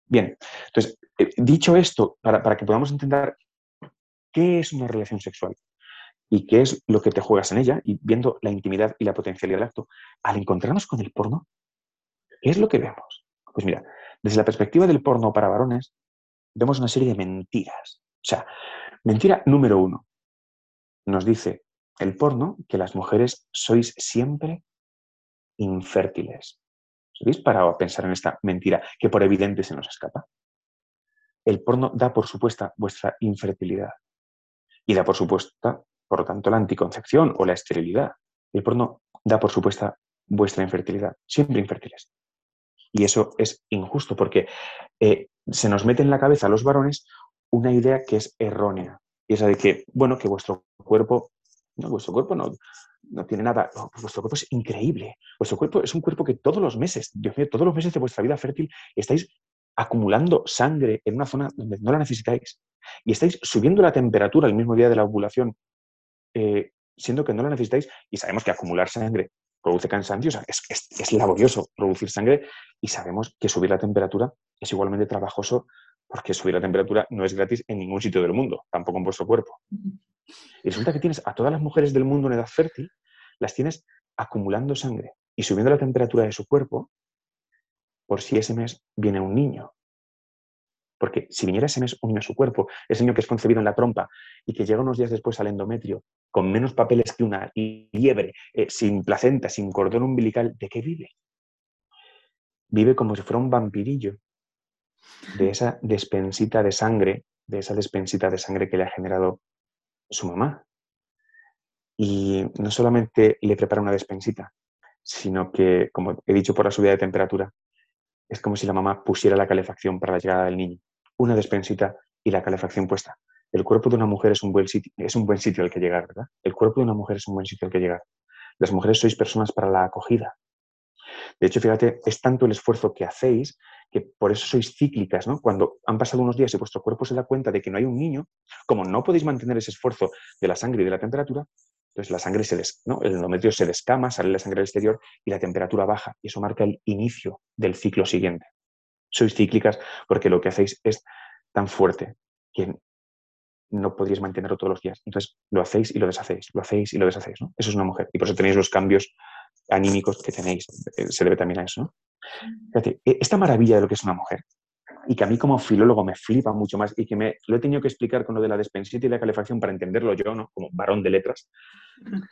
Bien, entonces, eh, dicho esto, para, para que podamos entender qué es una relación sexual y qué es lo que te juegas en ella, y viendo la intimidad y la potencialidad del acto, al encontrarnos con el porno, ¿qué es lo que vemos? Pues mira, desde la perspectiva del porno para varones, vemos una serie de mentiras. O sea, mentira número uno, nos dice el porno que las mujeres sois siempre infértiles. ¿Os habéis parado a pensar en esta mentira que por evidente se nos escapa? El porno da por supuesta vuestra infertilidad y da por supuesta, por lo tanto, la anticoncepción o la esterilidad. El porno da por supuesta vuestra infertilidad, siempre infértiles. Y eso es injusto porque eh, se nos mete en la cabeza a los varones una idea que es errónea. Y esa de que, bueno, que vuestro cuerpo, no, vuestro cuerpo no, no tiene nada, vuestro cuerpo es increíble. Vuestro cuerpo es un cuerpo que todos los meses, Dios mío, todos los meses de vuestra vida fértil estáis acumulando sangre en una zona donde no la necesitáis. Y estáis subiendo la temperatura el mismo día de la ovulación, eh, siendo que no la necesitáis. Y sabemos que acumular sangre produce cansancio, es laborioso producir sangre y sabemos que subir la temperatura es igualmente trabajoso porque subir la temperatura no es gratis en ningún sitio del mundo, tampoco en vuestro cuerpo. Y resulta que tienes a todas las mujeres del mundo en edad fértil, las tienes acumulando sangre y subiendo la temperatura de su cuerpo por si ese mes viene un niño. Porque si viniera ese mes un niño a su cuerpo, ese niño que es concebido en la trompa y que llega unos días después al endometrio con menos papeles que una liebre, eh, sin placenta, sin cordón umbilical, ¿de qué vive? Vive como si fuera un vampirillo de esa despensita de sangre, de esa despensita de sangre que le ha generado su mamá. Y no solamente le prepara una despensita, sino que, como he dicho por la subida de temperatura, es como si la mamá pusiera la calefacción para la llegada del niño. Una despensita y la calefacción puesta. El cuerpo de una mujer es un buen sitio, es un buen sitio al que llegar, ¿verdad? El cuerpo de una mujer es un buen sitio al que llegar. Las mujeres sois personas para la acogida. De hecho, fíjate, es tanto el esfuerzo que hacéis que por eso sois cíclicas, ¿no? Cuando han pasado unos días y vuestro cuerpo se da cuenta de que no hay un niño, como no podéis mantener ese esfuerzo de la sangre y de la temperatura, entonces la sangre se des, ¿no? el endometrio se descama, sale la sangre al exterior y la temperatura baja y eso marca el inicio del ciclo siguiente. Sois cíclicas porque lo que hacéis es tan fuerte que no podéis mantenerlo todos los días. Entonces lo hacéis y lo deshacéis, lo hacéis y lo deshacéis. ¿no? Eso es una mujer y por eso tenéis los cambios anímicos que tenéis. Eh, se debe también a eso. ¿no? Fíjate, e, esta maravilla de lo que es una mujer y que a mí como filólogo me flipa mucho más y que me lo he tenido que explicar con lo de la despensita y la calefacción para entenderlo yo, ¿no? Como varón de letras.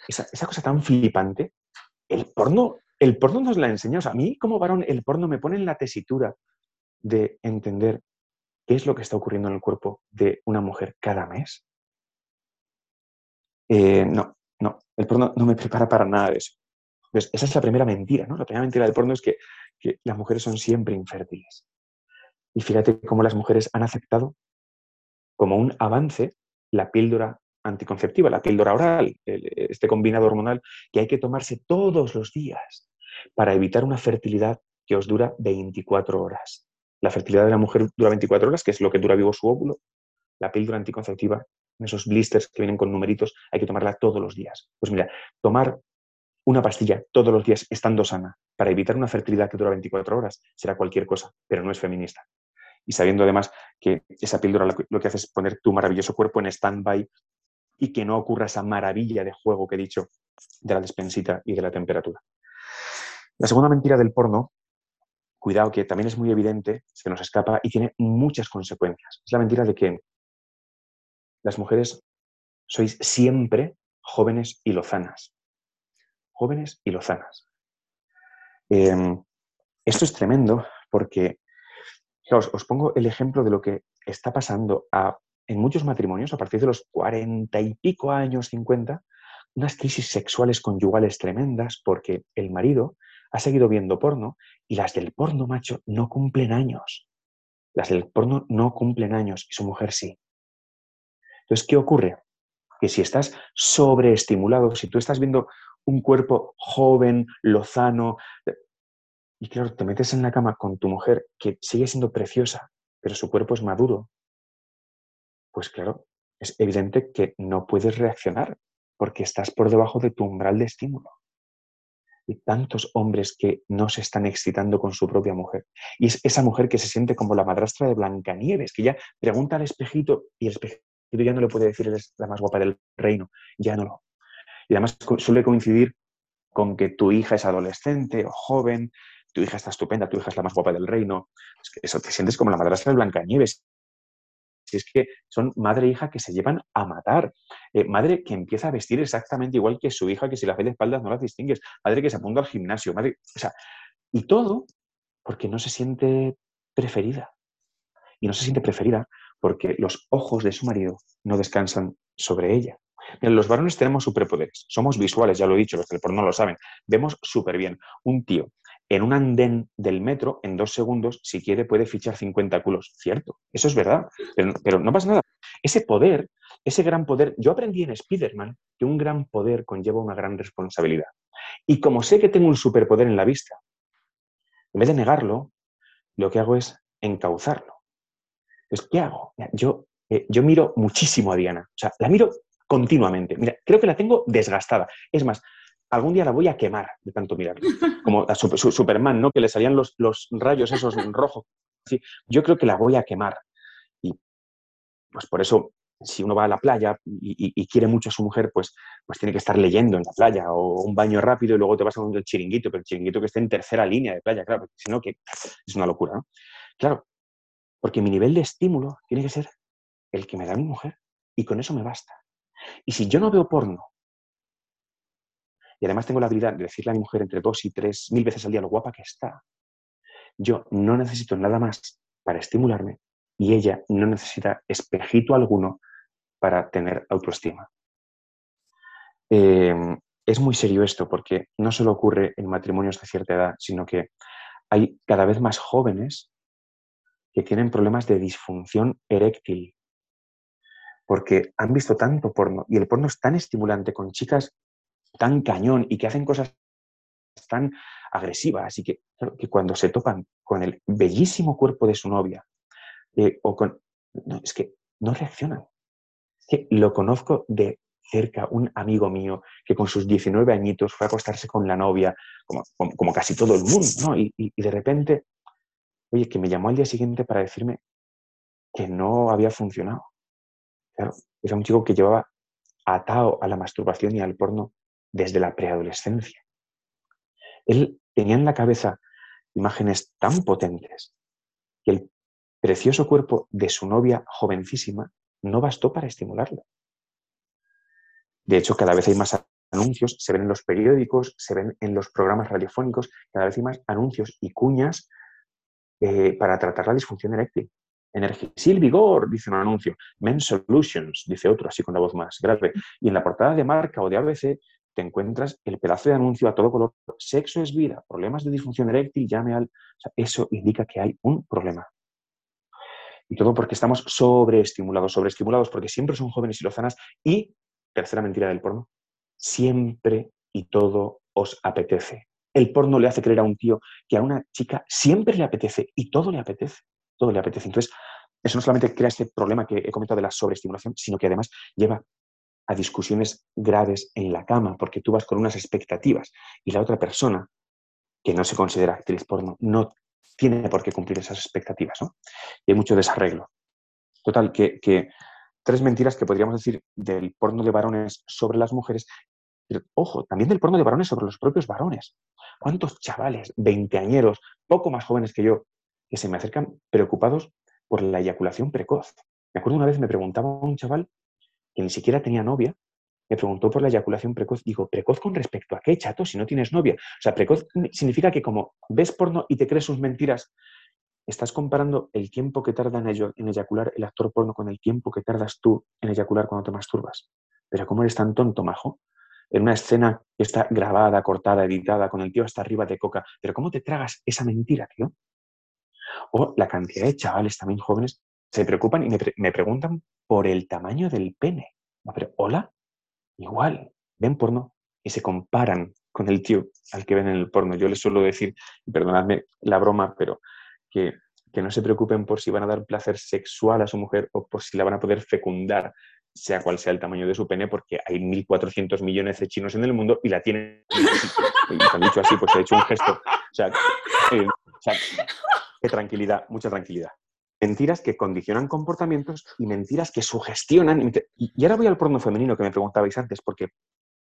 Esa, esa cosa tan flipante, el porno, el porno nos la enseña. O sea, a mí como varón, el porno me pone en la tesitura de entender qué es lo que está ocurriendo en el cuerpo de una mujer cada mes. Eh, no, no, el porno no me prepara para nada de eso. Esa es la primera mentira, ¿no? La primera mentira del porno es que, que las mujeres son siempre infértiles. Y fíjate cómo las mujeres han aceptado como un avance la píldora anticonceptiva, la píldora oral, este combinado hormonal que hay que tomarse todos los días para evitar una fertilidad que os dura 24 horas. La fertilidad de la mujer dura 24 horas, que es lo que dura vivo su óvulo. La píldora anticonceptiva, esos blisters que vienen con numeritos, hay que tomarla todos los días. Pues mira, tomar una pastilla todos los días estando sana para evitar una fertilidad que dura 24 horas será cualquier cosa, pero no es feminista y sabiendo además que esa píldora lo que hace es poner tu maravilloso cuerpo en stand-by y que no ocurra esa maravilla de juego que he dicho de la despensita y de la temperatura. La segunda mentira del porno, cuidado que también es muy evidente, se nos escapa y tiene muchas consecuencias. Es la mentira de que las mujeres sois siempre jóvenes y lozanas. Jóvenes y lozanas. Em, esto es tremendo porque os, pongo el ejemplo de lo que está pasando en muchos matrimonios a partir de los cuarenta y pico años, cincuenta, unas crisis sexuales conyugales tremendas porque el marido ha seguido viendo porno y las del porno macho no cumplen años. Las del porno no cumplen años y su mujer sí. Entonces, ¿qué ocurre? Que si estás sobreestimulado, si tú estás viendo un cuerpo joven, lozano, y claro, te metes en la cama con tu mujer que sigue siendo preciosa, pero su cuerpo es maduro. Pues claro, es evidente que no puedes reaccionar porque estás por debajo de tu umbral de estímulo. Y tantos hombres que no se están excitando con su propia mujer. Y es esa mujer que se siente como la madrastra de Blancanieves, que ya pregunta al espejito y el espejito ya no le puede decir eres la más guapa del reino, ya no lo. Y además suele coincidir con que tu hija es adolescente o joven tu hija está estupenda, tu hija es la más guapa del reino. Eso te sientes como la madrastra de Blancanieves. Si es que son madre e hija que se llevan a matar. Eh, madre que empieza a vestir exactamente igual que su hija, que si la ve de espaldas no la distingues. Madre que se apunta al gimnasio. Madre, o sea, y todo porque no se siente preferida. Y no se siente preferida porque los ojos de su marido no descansan sobre ella. Los varones tenemos superpoderes. Somos visuales, ya lo he dicho, los que por no lo saben. Vemos súper bien. Un tío en un andén del metro, en dos segundos, si quiere, puede fichar 50 culos. Cierto, eso es verdad, pero, no pasa nada. Ese poder, ese gran poder, yo aprendí en Spider-Man que un gran poder conlleva una gran responsabilidad. Y como sé que tengo un superpoder en la vista, en vez de negarlo, lo que hago es encauzarlo. Entonces, ¿qué hago? Yo, eh, yo miro muchísimo a Diana, o sea, la miro continuamente. Mira, creo que la tengo desgastada. Es más, algún día la voy a quemar de tanto mirarla. Como a Superman, ¿no? Que le salían los, los rayos esos rojos. Yo creo que la voy a quemar. Y pues por eso, si uno va a la playa y, quiere mucho a su mujer, pues, pues tiene que estar leyendo en la playa o un baño rápido y luego te vas a un chiringuito, pero el chiringuito que esté en tercera línea de playa, claro, porque si no, que es una locura, ¿no? Claro, porque mi nivel de estímulo tiene que ser el que me da mi mujer y con eso me basta. Y si yo no veo porno y además tengo la habilidad de decirle a mi mujer entre dos y tres mil veces al día lo guapa que está, yo no necesito nada más para estimularme y ella no necesita espejito alguno para tener autoestima. Em, es muy serio esto porque no solo ocurre en matrimonios de cierta edad, sino que hay cada vez más jóvenes que tienen problemas de disfunción eréctil porque han visto tanto porno y el porno es tan estimulante con chicas tan cañón y que hacen cosas tan agresivas y que, que cuando se topan con el bellísimo cuerpo de su novia eh, o con... es que no reaccionan. Es que lo conozco de cerca, un amigo mío que con sus 19 añitos fue a acostarse con la novia, como, como, casi todo el mundo, ¿no? Y, y, de repente, oye, que me llamó al día siguiente para decirme que no había funcionado. Claro, era un chico que llevaba atado a la masturbación y al porno desde la preadolescencia. Él tenía en la cabeza imágenes tan potentes que él precioso cuerpo de su novia jovencísima no bastó para estimularlo. De hecho, cada vez hay más anuncios, se ven en los periódicos, se ven en los programas radiofónicos, cada vez hay más anuncios y cuñas eh, para tratar la disfunción eréctil. Energisil Vigor, dice un anuncio. Men Solutions, dice otro, así con la voz más grave. Y en la portada de marca o de ABC te encuentras el pedazo de anuncio a todo color. Sexo es vida, problemas de disfunción eréctil, llame al... eso indica que hay un problema. Y todo porque estamos sobreestimulados, sobreestimulados porque siempre son jóvenes y lozanas. Y, tercera mentira del porno, siempre y todo os apetece. El porno le hace creer a un tío que a una chica siempre le apetece y todo le apetece. Todo le apetece. Entonces, eso no solamente crea este problema que he comentado de la sobreestimulación, sino que además lleva a discusiones graves en la cama, porque tú vas con unas expectativas y la otra persona, que no se considera actriz porno, no tiene por qué cumplir esas expectativas. ¿no? Y hay mucho desarreglo. Total, que, tres mentiras que podríamos decir del porno de varones sobre las mujeres, pero ojo, también del porno de varones sobre los propios varones. ¿Cuántos chavales, veinteañeros, poco más jóvenes que yo, que se me acercan preocupados por la eyaculación precoz? Me acuerdo una vez me preguntaba un chaval que ni siquiera tenía novia, me preguntó por la eyaculación precoz. Digo, ¿precoz con respecto a qué, chato, si no tienes novia? O sea, precoz significa que como ves porno y te crees sus mentiras, estás comparando el tiempo que tarda en, eyacular el actor porno con el tiempo que tardas tú en eyacular cuando te masturbas. Pero ¿cómo eres tan tonto, majo? En una escena que está grabada, cortada, editada, con el tío hasta arriba de coca. Pero ¿cómo te tragas esa mentira, tío? O la cantidad de chavales también jóvenes se preocupan y me preguntan por el tamaño del pene. pero, hola, igual, ven porno y se comparan con el tío al que ven en el porno. Yo les suelo decir, perdonadme la broma, pero que, que no se preocupen por si van a dar placer sexual a su mujer o por si la van a poder fecundar, sea cual sea el tamaño de su pene, porque hay 1.400 millones de chinos en el mundo y la tienen. Y han dicho así, pues he hecho un gesto. Eh, o sea, tranquilidad, mucha tranquilidad mentiras que condicionan comportamientos y mentiras que sugestionan. Y ahora voy al porno femenino que me preguntabais antes, porque,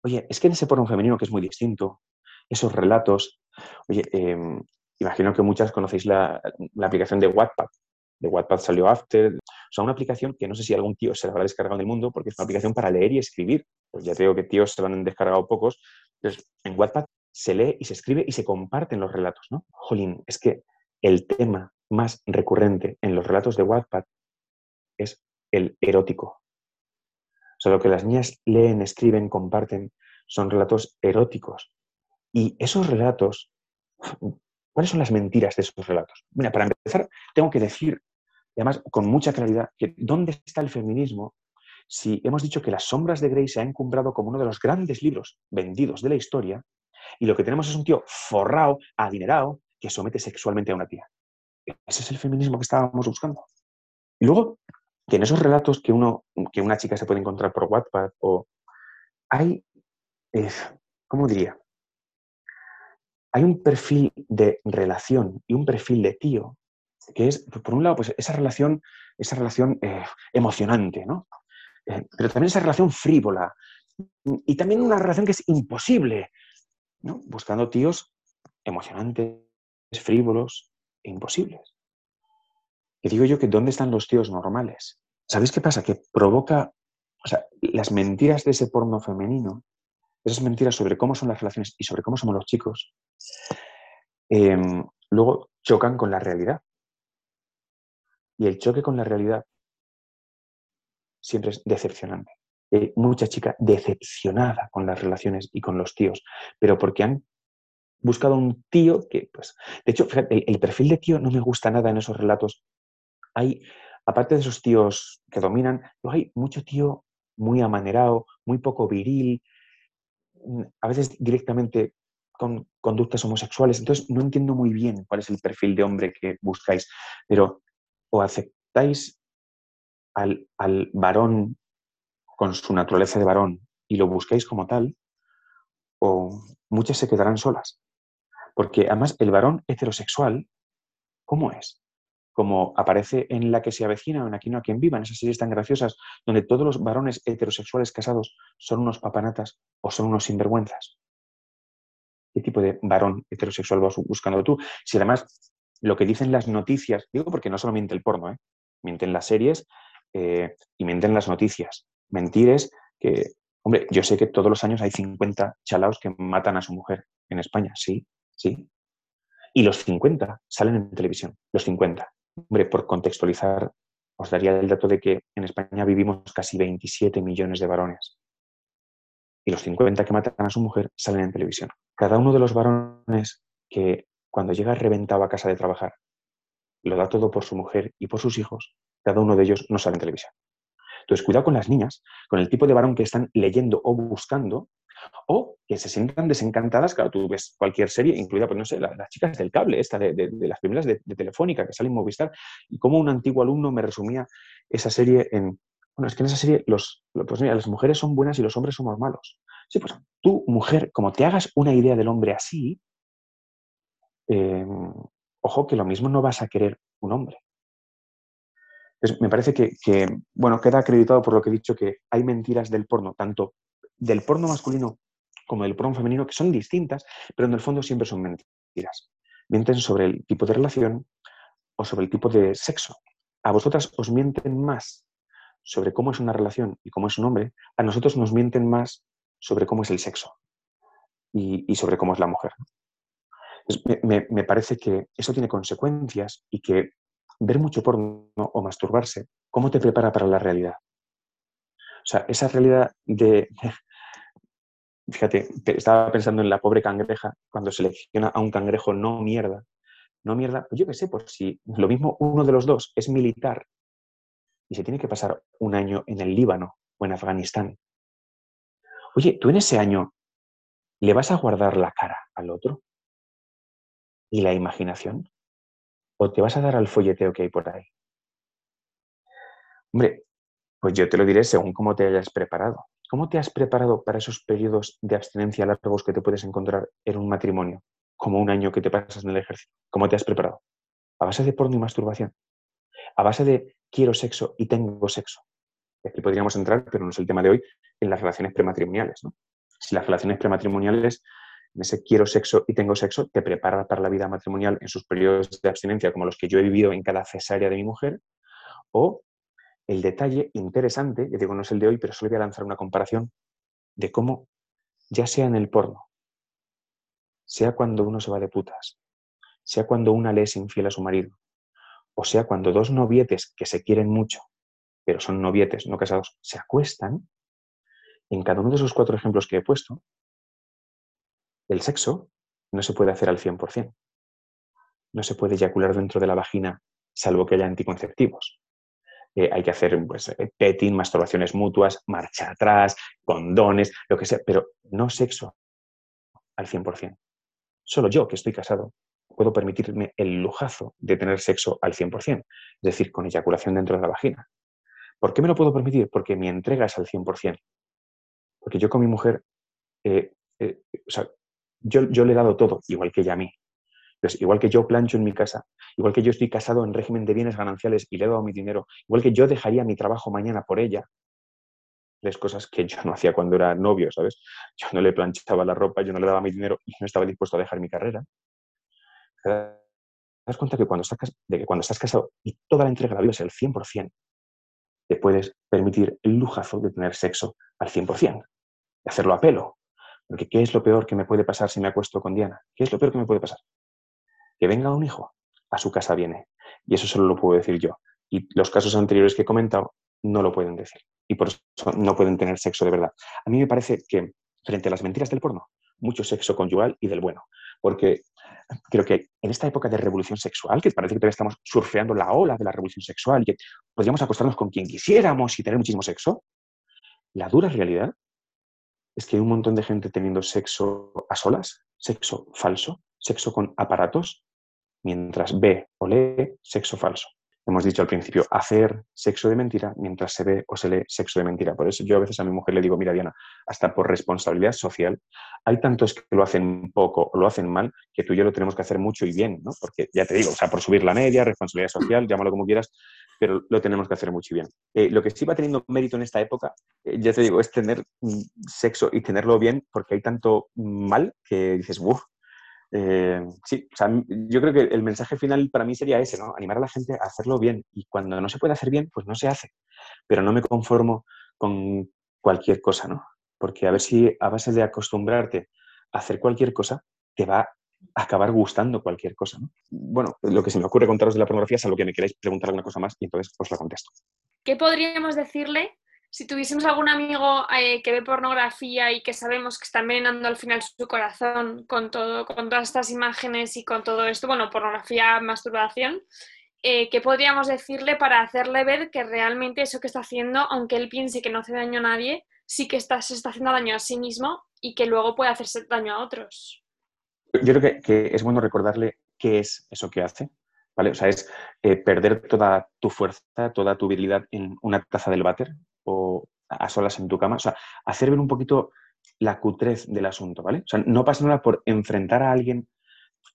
oye, es que en ese porno femenino que es muy distinto, esos relatos, oye, em, imagino que muchas conocéis la, aplicación de Wattpad. De Wattpad salió After. O sea, una aplicación que no sé si algún tío se la habrá descargado en el mundo, porque es una aplicación para leer y escribir. Pues ya tengo que tíos se la han descargado pocos. Entonces, en Wattpad se lee y se escribe y se comparten los relatos, ¿no? Jolín, es que el tema más recurrente en los relatos de Wattpad es el erótico. O sea, lo que las niñas leen, escriben, comparten, son relatos eróticos. Y esos relatos, ¿cuáles son las mentiras de esos relatos? Mira, para empezar, tengo que decir, además, con mucha claridad, que ¿dónde está el feminismo si hemos dicho que Las sombras de Grey se ha encumbrado como uno de los grandes libros vendidos de la historia y lo que tenemos es un tío forrado, adinerado, que somete sexualmente a una tía? Ese es el feminismo que estábamos buscando. Y luego, que en esos relatos que, uno, que una chica se puede encontrar por WhatsApp o hay, eh, ¿cómo diría? Hay un perfil de relación y un perfil de tío que es, por un lado, pues esa relación, esa relación eh, emocionante, ¿no? Eh, pero también esa relación frívola y también una relación que es imposible, ¿no? Buscando tíos emocionantes, frívolos, imposibles. Y digo yo que ¿dónde están los tíos normales? ¿Sabéis qué pasa? Que provoca, o sea, las mentiras de ese porno femenino, esas mentiras sobre cómo son las relaciones y sobre cómo somos los chicos, em, luego chocan con la realidad. Y el choque con la realidad siempre es decepcionante. Hay mucha chica decepcionada con las relaciones y con los tíos, pero porque han buscado un tío que, pues, de hecho, el, perfil de tío no me gusta nada en esos relatos. Hay, aparte de esos tíos que dominan, hay mucho tío muy amanerado, muy poco viril, mm, a veces directamente con conductas homosexuales. Entonces, no entiendo muy bien cuál es el perfil de hombre que buscáis, pero o aceptáis al, al varón con su naturaleza de varón y lo buscáis como tal, o muchas se quedarán solas. Porque además el varón heterosexual, ¿cómo es? Como aparece en La que se avecina o en Aquí no a quien viva, en esas series tan graciosas, donde todos los varones heterosexuales casados son unos papanatas o son unos sinvergüenzas. ¿Qué tipo de varón heterosexual vas buscando tú? Si además lo que dicen las noticias, digo porque no solo miente el porno, ¿eh? mienten las series eh, y mienten las noticias. Mentir es que, hombre, yo sé que todos los años hay 50 chalaos que matan a su mujer en España, sí, sí. Y los 50 salen en televisión, los 50. Hombre, por contextualizar, os daría el dato de que en España vivimos casi 27 millones de varones. Y los 50 que matan a su mujer salen en televisión. Cada uno de los varones que cuando llega reventado a casa de trabajar, lo da todo por su mujer y por sus hijos, cada uno de ellos no sale en televisión. Entonces, cuidado con las niñas, con el tipo de varón que están leyendo o buscando, o que se sientan desencantadas, claro, tú ves cualquier serie, incluida, pues no sé, las, chicas del cable, esta de, las primeras de, Telefónica que salen en Movistar, y como un antiguo alumno me resumía esa serie en, bueno, es que en esa serie los, pues mira, las mujeres son buenas y los hombres somos malos. Sí, pues tú, mujer, como te hagas una idea del hombre así, em, ojo que lo mismo no vas a querer un hombre. me parece que, bueno, queda acreditado por lo que he dicho que hay mentiras del porno, tanto del porno masculino como del porno femenino, que son distintas, pero en el fondo siempre son mentiras. Mienten sobre el tipo de relación o sobre el tipo de sexo. A vosotras os mienten más sobre cómo es una relación y cómo es un hombre, a nosotros nos mienten más sobre cómo es el sexo y, sobre cómo es la mujer. me, parece que eso tiene consecuencias y que ver mucho porno o masturbarse, ¿cómo te prepara para la realidad? O sea, esa realidad de, fíjate, estaba pensando en la pobre cangreja cuando selecciona a un cangrejo no mierda. No mierda, pues yo qué sé, por si lo mismo uno de los dos es militar y se tiene que pasar un año en el Líbano o en Afganistán. Oye, tú en ese año le vas a guardar la cara al otro y la imaginación o te vas a dar al folleteo que hay por ahí. Hombre, pues yo te lo diré según cómo te hayas preparado. ¿Cómo te has preparado para esos periodos de abstinencia largos que te puedes encontrar en un matrimonio? Como un año que te pasas en el ejército. ¿Cómo te has preparado? ¿A base de porno y masturbación? ¿A base de quiero sexo y tengo sexo? aquí podríamos entrar, pero no es el tema de hoy, en las relaciones prematrimoniales. Si las relaciones prematrimoniales, en ese quiero sexo y tengo sexo, te prepara para la vida matrimonial en sus periodos de abstinencia, como los que yo he vivido en cada cesárea de mi mujer, o el detalle interesante, ya digo, no es el de hoy, pero solo voy a lanzar una comparación de cómo, ya sea en el porno, sea cuando uno se va de putas, sea cuando una le es infiel a su marido, o sea cuando dos novietes que se quieren mucho, pero son novietes no casados, se acuestan, en cada uno de esos cuatro ejemplos que he puesto, el sexo no se puede hacer al 100%. No se puede eyacular dentro de la vagina salvo que haya anticonceptivos. Eh, hay que hacer pues, eh, petting, masturbaciones mutuas, marcha atrás, condones, lo que sea, pero no sexo al 100%. Solo yo, que estoy casado, puedo permitirme el lujazo de tener sexo al 100%, es decir, con eyaculación dentro de la vagina. ¿Por qué me lo puedo permitir? Porque mi entrega es al 100%. Porque yo con mi mujer, eh, o sea, yo, yo le he dado todo, igual que ella a mí. Pues igual que yo plancho en mi casa, igual que yo estoy casado en régimen de bienes gananciales y le he dado mi dinero, igual que yo dejaría mi trabajo mañana por ella, tres cosas que yo no hacía cuando era novio, ¿sabes? Yo no le planchaba la ropa, yo no le daba mi dinero y no estaba dispuesto a dejar mi carrera. ¿Te das cuenta que cuando estás, de que cuando estás casado y toda la entrega la vida es el 100%, te puedes permitir el lujazo de tener sexo al 100%, de hacerlo a pelo. Porque ¿qué es lo peor que me puede pasar si me acuesto con Diana? ¿Qué es lo peor que me puede pasar? Que venga un hijo, a su casa viene. Y eso solo lo puedo decir yo. Y los casos anteriores que he comentado no lo pueden decir. Y por eso no pueden tener sexo de verdad. A mí me parece que frente a las mentiras del porno, mucho sexo conyugal y del bueno. Porque creo que en esta época de revolución sexual, que parece que todavía estamos surfeando la ola de la revolución sexual y que podríamos acostarnos con quien quisiéramos y tener muchísimo sexo, la dura realidad es que hay un montón de gente teniendo sexo a solas, sexo falso, sexo con aparatos, mientras ve o lee sexo falso. Hemos dicho al principio, hacer sexo de mentira mientras se ve o se lee sexo de mentira. Por eso yo a veces a mi mujer le digo, mira Diana, hasta por responsabilidad social, hay tantos que lo hacen poco o lo hacen mal, que tú y yo lo tenemos que hacer mucho y bien, ¿no? Porque ya te digo, o sea, por subir la media, responsabilidad social, llámalo como quieras, pero lo tenemos que hacer mucho y bien. Eh, lo que sí va teniendo mérito en esta época, eh, ya te digo, es tener mm, sexo y tenerlo bien, porque hay tanto mal que dices, uff, Eh, sí, o sea, yo creo que el mensaje final para mí sería ese, ¿no? Animar a la gente a hacerlo bien. Y cuando no se puede hacer bien, pues no se hace. Pero no me conformo con cualquier cosa, ¿no? Porque a ver si a base de acostumbrarte a hacer cualquier cosa, te va a acabar gustando cualquier cosa, ¿no? Bueno, lo que se me ocurre contaros de la pornografía es algo que me queráis preguntar alguna cosa más y entonces os la contesto. ¿Qué podríamos decirle si tuviésemos algún amigo eh, que ve pornografía y que sabemos que está envenenando al final su corazón con todo, con todas estas imágenes y con todo esto, bueno, pornografía, masturbación, eh, ¿qué podríamos decirle para hacerle ver que realmente eso que está haciendo, aunque él piense que no hace daño a nadie, sí que está, se está haciendo daño a sí mismo y que luego puede hacerse daño a otros? Yo creo que, es bueno recordarle qué es eso que hace, ¿vale? O sea, es eh, perder toda tu fuerza, toda tu virilidad en una taza del váter, o a solas en tu cama. O sea, hacer ver un poquito la cutrez del asunto, ¿vale? O sea, no pasa nada por enfrentar a alguien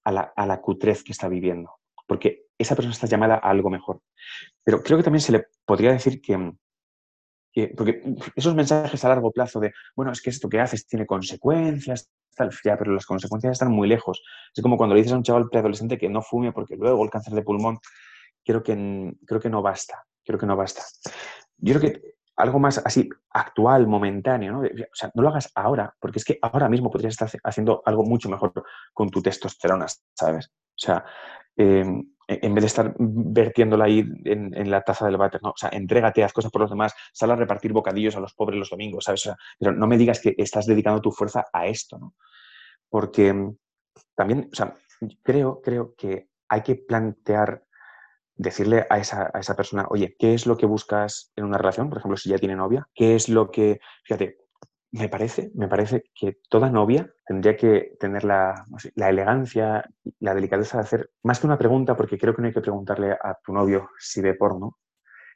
a la, a cutrez que está viviendo, porque esa persona está llamada a algo mejor. Pero creo que también se le podría decir que, que, porque esos mensajes a largo plazo de, bueno, es que esto que haces tiene consecuencias, tal, ya, pero las consecuencias están muy lejos. Es como cuando le dices a un chaval preadolescente que no fume porque luego el cáncer de pulmón, creo que, creo que no basta, creo que no basta. Yo creo que algo más así actual, momentáneo, ¿no? O sea, no lo hagas ahora, porque es que ahora mismo podrías estar haciendo algo mucho mejor con tu testosterona, ¿sabes? O sea, em, en vez de estar vertiéndola ahí en, la taza del váter, ¿no? O sea, entrégate, haz cosas por los demás, sal a repartir bocadillos a los pobres los domingos, ¿sabes? O sea, pero no me digas que estás dedicando tu fuerza a esto, ¿no? Porque em, también, o sea, creo, creo que hay que plantear decirle a esa, a esa, persona, oye, ¿qué es lo que buscas en una relación? Por ejemplo, si ya tiene novia, ¿qué es lo que, fíjate, me parece, me parece que toda novia tendría que tener la, la elegancia, la delicadeza de hacer, más que una pregunta, porque creo que no hay que preguntarle a tu novio si ve porno,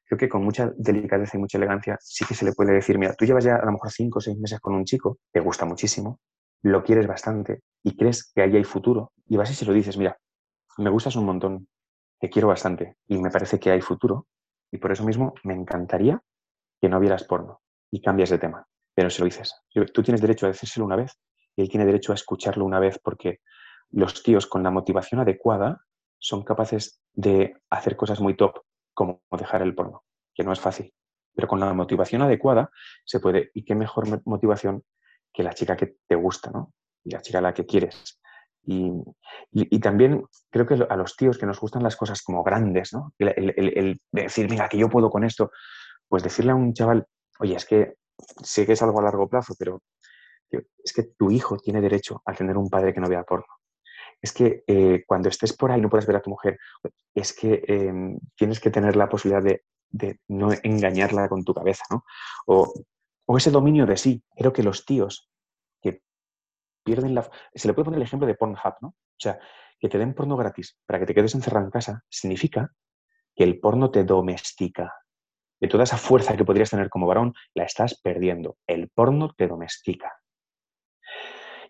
creo que con mucha delicadeza y mucha elegancia sí que se le puede decir, mira, tú llevas ya a lo mejor cinco o seis meses con un chico, te gusta muchísimo, lo quieres bastante y crees que ahí hay futuro, y vas y se lo dices, mira, me gustas un montón, te quiero bastante y me parece que hay futuro y por eso mismo me encantaría que no vieras porno y cambias de tema, pero se lo dices. Tú tienes derecho a decírselo una vez y él tiene derecho a escucharlo una vez porque los tíos con la motivación adecuada son capaces de hacer cosas muy top como dejar el porno, que no es fácil, pero con la motivación adecuada se puede. ¿Y qué mejor motivación que la chica que te gusta, ¿no? Y la chica a la que quieres. Y, también creo que a los tíos que nos gustan las cosas como grandes, ¿no? El, decir, mira, que yo puedo con esto, pues decirle a un chaval, oye, es que sé que es algo a largo plazo, pero es que tu hijo tiene derecho a tener un padre que no vea porno. Es que eh, cuando estés por ahí no puedes ver a tu mujer, es que em, tienes que tener la posibilidad de, de, no engañarla con tu cabeza, ¿no? O, o ese dominio de sí. Creo que los tíos pierden la... Se le puede poner el ejemplo de Pornhub, ¿no? O sea, que te den porno gratis para que te quedes encerrado en casa significa que el porno te domestica. De toda esa fuerza que podrías tener como varón, la estás perdiendo. El porno te domestica.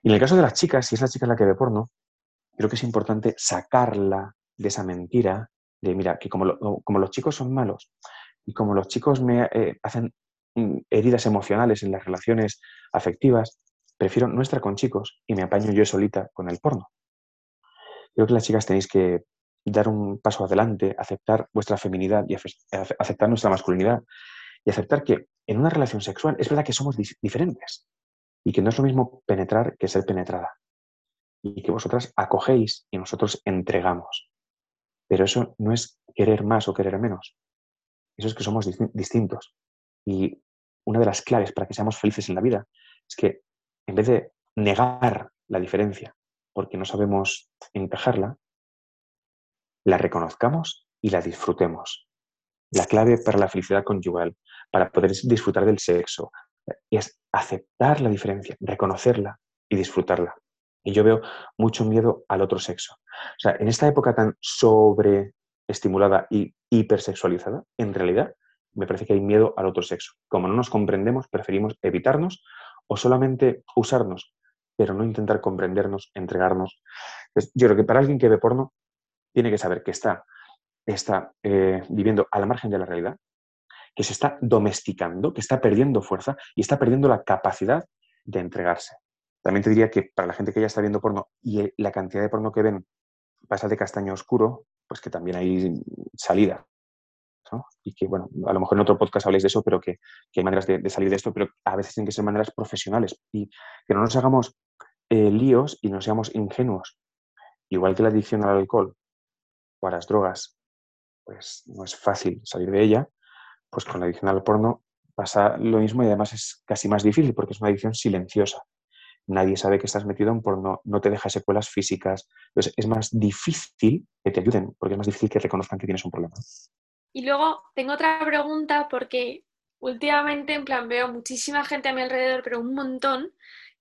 Y en el caso de las chicas, si es la chica la que ve porno, creo que es importante sacarla de esa mentira de, mira, que como, como los chicos son malos y como los chicos me eh, hacen mm, heridas emocionales en las relaciones afectivas, prefiero no estar con chicos y me apaño yo solita con el porno. Creo que las chicas tenéis que dar un paso adelante, aceptar vuestra feminidad y aceptar nuestra masculinidad y aceptar que en una relación sexual es verdad que somos diferentes y que no es lo mismo penetrar que ser penetrada y que vosotras acogéis y nosotros entregamos. Pero eso no es querer más o querer menos. Eso es que somos distintos. Y una de las claves para que seamos felices en la vida es que en vez de negar la diferencia porque no sabemos encajarla, la reconozcamos y la disfrutemos. La clave para la felicidad conyugal, para poder disfrutar del sexo, es aceptar la diferencia, reconocerla y disfrutarla. Y yo veo mucho miedo al otro sexo. O sea, en esta época tan sobreestimulada y hipersexualizada, en realidad me parece que hay miedo al otro sexo. Como no nos comprendemos, preferimos evitarnos o solamente usarnos, pero no intentar comprendernos, entregarnos. yo creo que para alguien que ve porno, tiene que saber que está, está eh, viviendo a la margen de la realidad, que se está domesticando, que está perdiendo fuerza y está perdiendo la capacidad de entregarse. También te diría que para la gente que ya está viendo porno y la cantidad de porno que ven pasa de castaño oscuro, pues que también hay salida. Y que, bueno, a lo mejor en otro podcast habléis de eso, pero que, hay maneras de, salir de esto, pero a veces tienen que ser maneras profesionales y que no nos hagamos eh, líos y no seamos ingenuos. Igual que la adicción al alcohol o a las drogas, pues no es fácil salir de ella, pues con la adicción al porno pasa lo mismo y además es casi más difícil porque es una adicción silenciosa. Nadie sabe que estás metido en porno, no te deja secuelas físicas. Entonces es más difícil que te ayuden porque es más difícil que reconozcan que tienes un problema. Y luego tengo otra pregunta porque últimamente, en plan, veo muchísima gente a mi alrededor, pero un montón,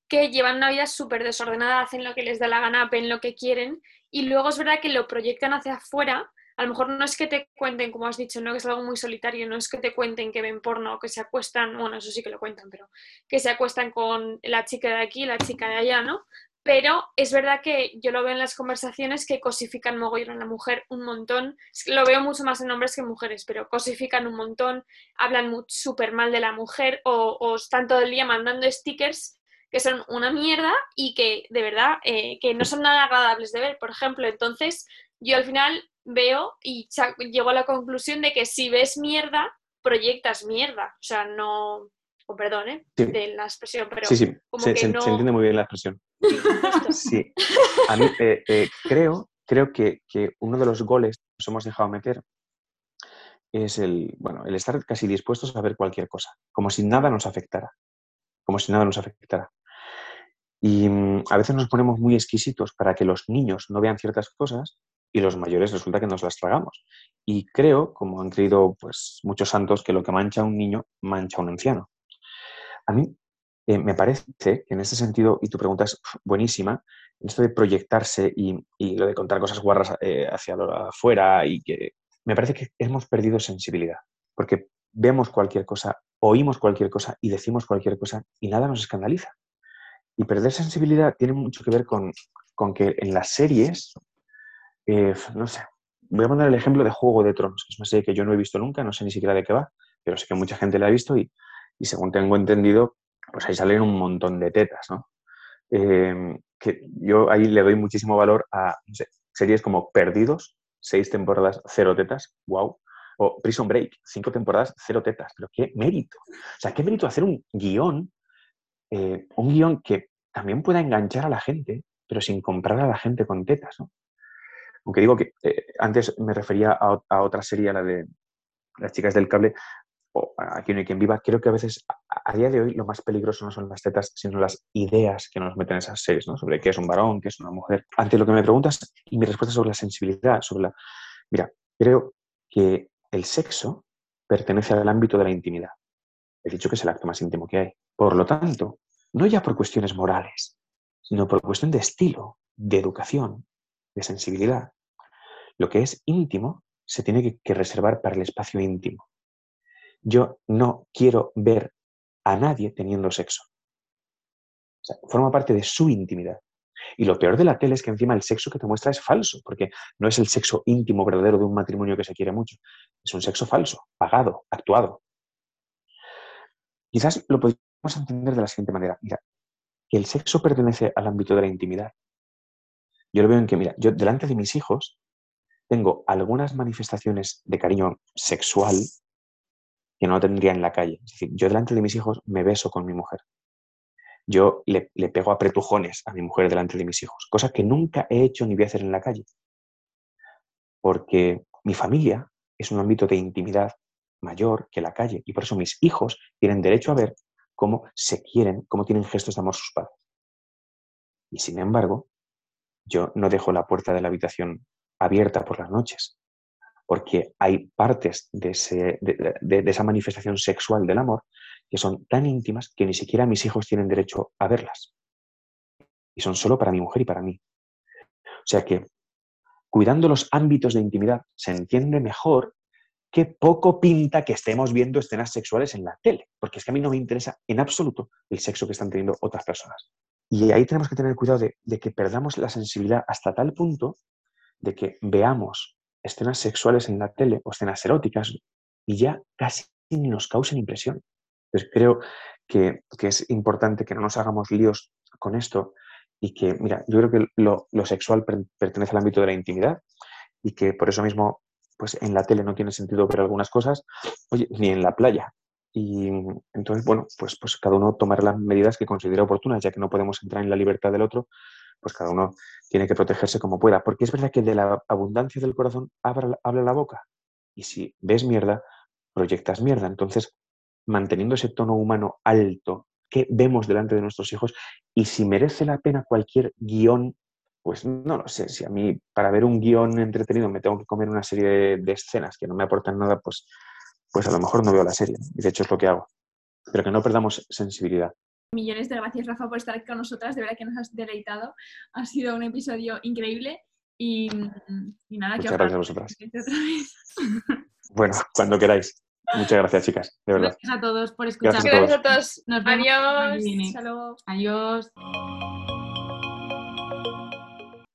que llevan una vida súper desordenada, hacen lo que les da la gana, ven lo que quieren, y luego es verdad que lo proyectan hacia afuera. A lo mejor no es que te cuenten, como has dicho, no que es algo muy solitario, no es que te cuenten que ven porno que se acuestan, bueno, eso sí que lo cuentan, pero que se acuestan con la chica de aquí, la chica de allá, ¿no? Pero es verdad que yo lo veo en las conversaciones que cosifican mogollón a la mujer un montón. Lo veo mucho más en hombres que en mujeres, pero cosifican un montón, hablan súper mal de la mujer o, están todo el día mandando stickers que son una mierda y que de verdad eh, que no son nada agradables de ver, por ejemplo. Entonces, yo al final veo y llego a la conclusión de que si ves mierda, proyectas mierda. O sea, no, o perdón, ¿eh? de la expresión, pero sí, sí. se, entiende muy bien la expresión. Sí, a mí eh, eh, creo, creo que, uno de los goles que nos hemos dejado meter es el, bueno, el estar casi dispuestos a ver cualquier cosa, como si nada nos afectara, como si nada nos afectara. Y mm, a veces nos ponemos muy exquisitos para que los niños no vean ciertas cosas y los mayores resulta que nos las tragamos. Y creo, como han creído pues, muchos santos, que lo que mancha a un niño mancha a un anciano. A mí eh, me parece que en ese sentido, y tu pregunta es buenísima, esto de proyectarse y, lo de contar cosas guarras eh, hacia afuera y que me parece que hemos perdido sensibilidad, porque vemos cualquier cosa, oímos cualquier cosa y decimos cualquier cosa y nada nos escandaliza. Y perder sensibilidad tiene mucho que ver con, que en las series, eh, no sé, voy a poner el ejemplo de Juego de Tronos, que es una serie que yo no he visto nunca, no sé ni siquiera de qué va, pero sé que mucha gente la ha visto y, y según tengo entendido, pues ahí salen un montón de tetas, ¿no? Em, que yo ahí le doy muchísimo valor a series como Perdidos, seis temporadas, cero tetas, wow. O Prison Break, cinco temporadas, cero tetas. Pero qué mérito. O sea, qué mérito hacer un guion, eh, un guion que también pueda enganchar a la gente, pero sin comprar a la gente con tetas, ¿no? Aunque digo que eh, antes me refería a, a, otra serie, la de las chicas del cable, o aquí no hay quien viva, creo que a veces, a, día de hoy, lo más peligroso no son las tetas, sino las ideas que nos meten esas series, ¿no? Sobre qué es un varón, qué es una mujer. Ante lo que me preguntas, y mi respuesta sobre la sensibilidad, sobre la... Mira, creo que el sexo pertenece al ámbito de la intimidad. He dicho que es el acto más íntimo que hay. Por lo tanto, no ya por cuestiones morales, sino por cuestión de estilo, de educación, de sensibilidad. Lo que es íntimo se tiene que reservar para el espacio íntimo yo no quiero ver a nadie teniendo sexo. forma parte de su intimidad. Y lo peor de la tele es que encima el sexo que te muestra es falso, porque no es el sexo íntimo verdadero de un matrimonio que se quiere mucho. Es un sexo falso, pagado, actuado. Quizás lo podríamos entender de la siguiente manera. Mira, que el sexo pertenece al ámbito de la intimidad. Yo lo veo en que, mira, yo delante de mis hijos tengo algunas manifestaciones de cariño sexual que no tendría en la calle. Es decir, yo delante de mis hijos me beso con mi mujer. Yo le, pego a pretujones a mi mujer delante de mis hijos, cosa que nunca he hecho ni voy a hacer en la calle. Porque mi familia es un ámbito de intimidad mayor que la calle y por eso mis hijos tienen derecho a ver cómo se quieren, cómo tienen gestos de amor sus padres. Y sin embargo, yo no dejo la puerta de la habitación abierta por las noches porque hay partes de, esa manifestación sexual del amor que son tan íntimas que ni siquiera mis hijos tienen derecho a verlas. Y son solo para mi mujer y para mí. O sea que, cuidando los ámbitos de intimidad, se entiende mejor que poco pinta que estemos viendo escenas sexuales en la tele, porque es que a mí no me interesa en absoluto el sexo que están teniendo otras personas. Y ahí tenemos que tener cuidado de que perdamos la sensibilidad hasta tal punto de que veamos escenas sexuales en la tele o escenas eróticas y ya casi ni nos causen impresión. Entonces creo que, es importante que no nos hagamos líos con esto y que, mira, yo creo que lo, lo sexual pertenece al ámbito de la intimidad y que por eso mismo, pues en la tele no tiene sentido ver algunas cosas, oye, ni en la playa. Y entonces, bueno, pues, pues cada uno tomará las medidas que considere oportunas, ya que no podemos entrar en la libertad del otro, pues cada uno tiene que protegerse como pueda. Porque es verdad que de la abundancia del corazón habla, la boca. Y si ves mierda, proyectas mierda. Entonces, manteniendo ese tono humano alto que vemos delante de nuestros hijos y si merece la pena cualquier guion, pues no lo sé, si a mí para ver un guion entretenido me tengo que comer una serie de, escenas que no me aportan nada, pues, pues a lo mejor no veo la serie. Y de hecho es lo que hago. Pero que no perdamos sensibilidad. Millones de gracias, Rafa, por estar aquí con nosotras. De verdad que nos has deleitado. Ha sido un episodio increíble. Y, nada, Muchas gracias a vosotras. Bueno, cuando queráis. Muchas gracias, chicas. De verdad. Gracias a todos por escuchar. Gracias a todos. Nos vemos Adiós. Hasta luego. Adiós.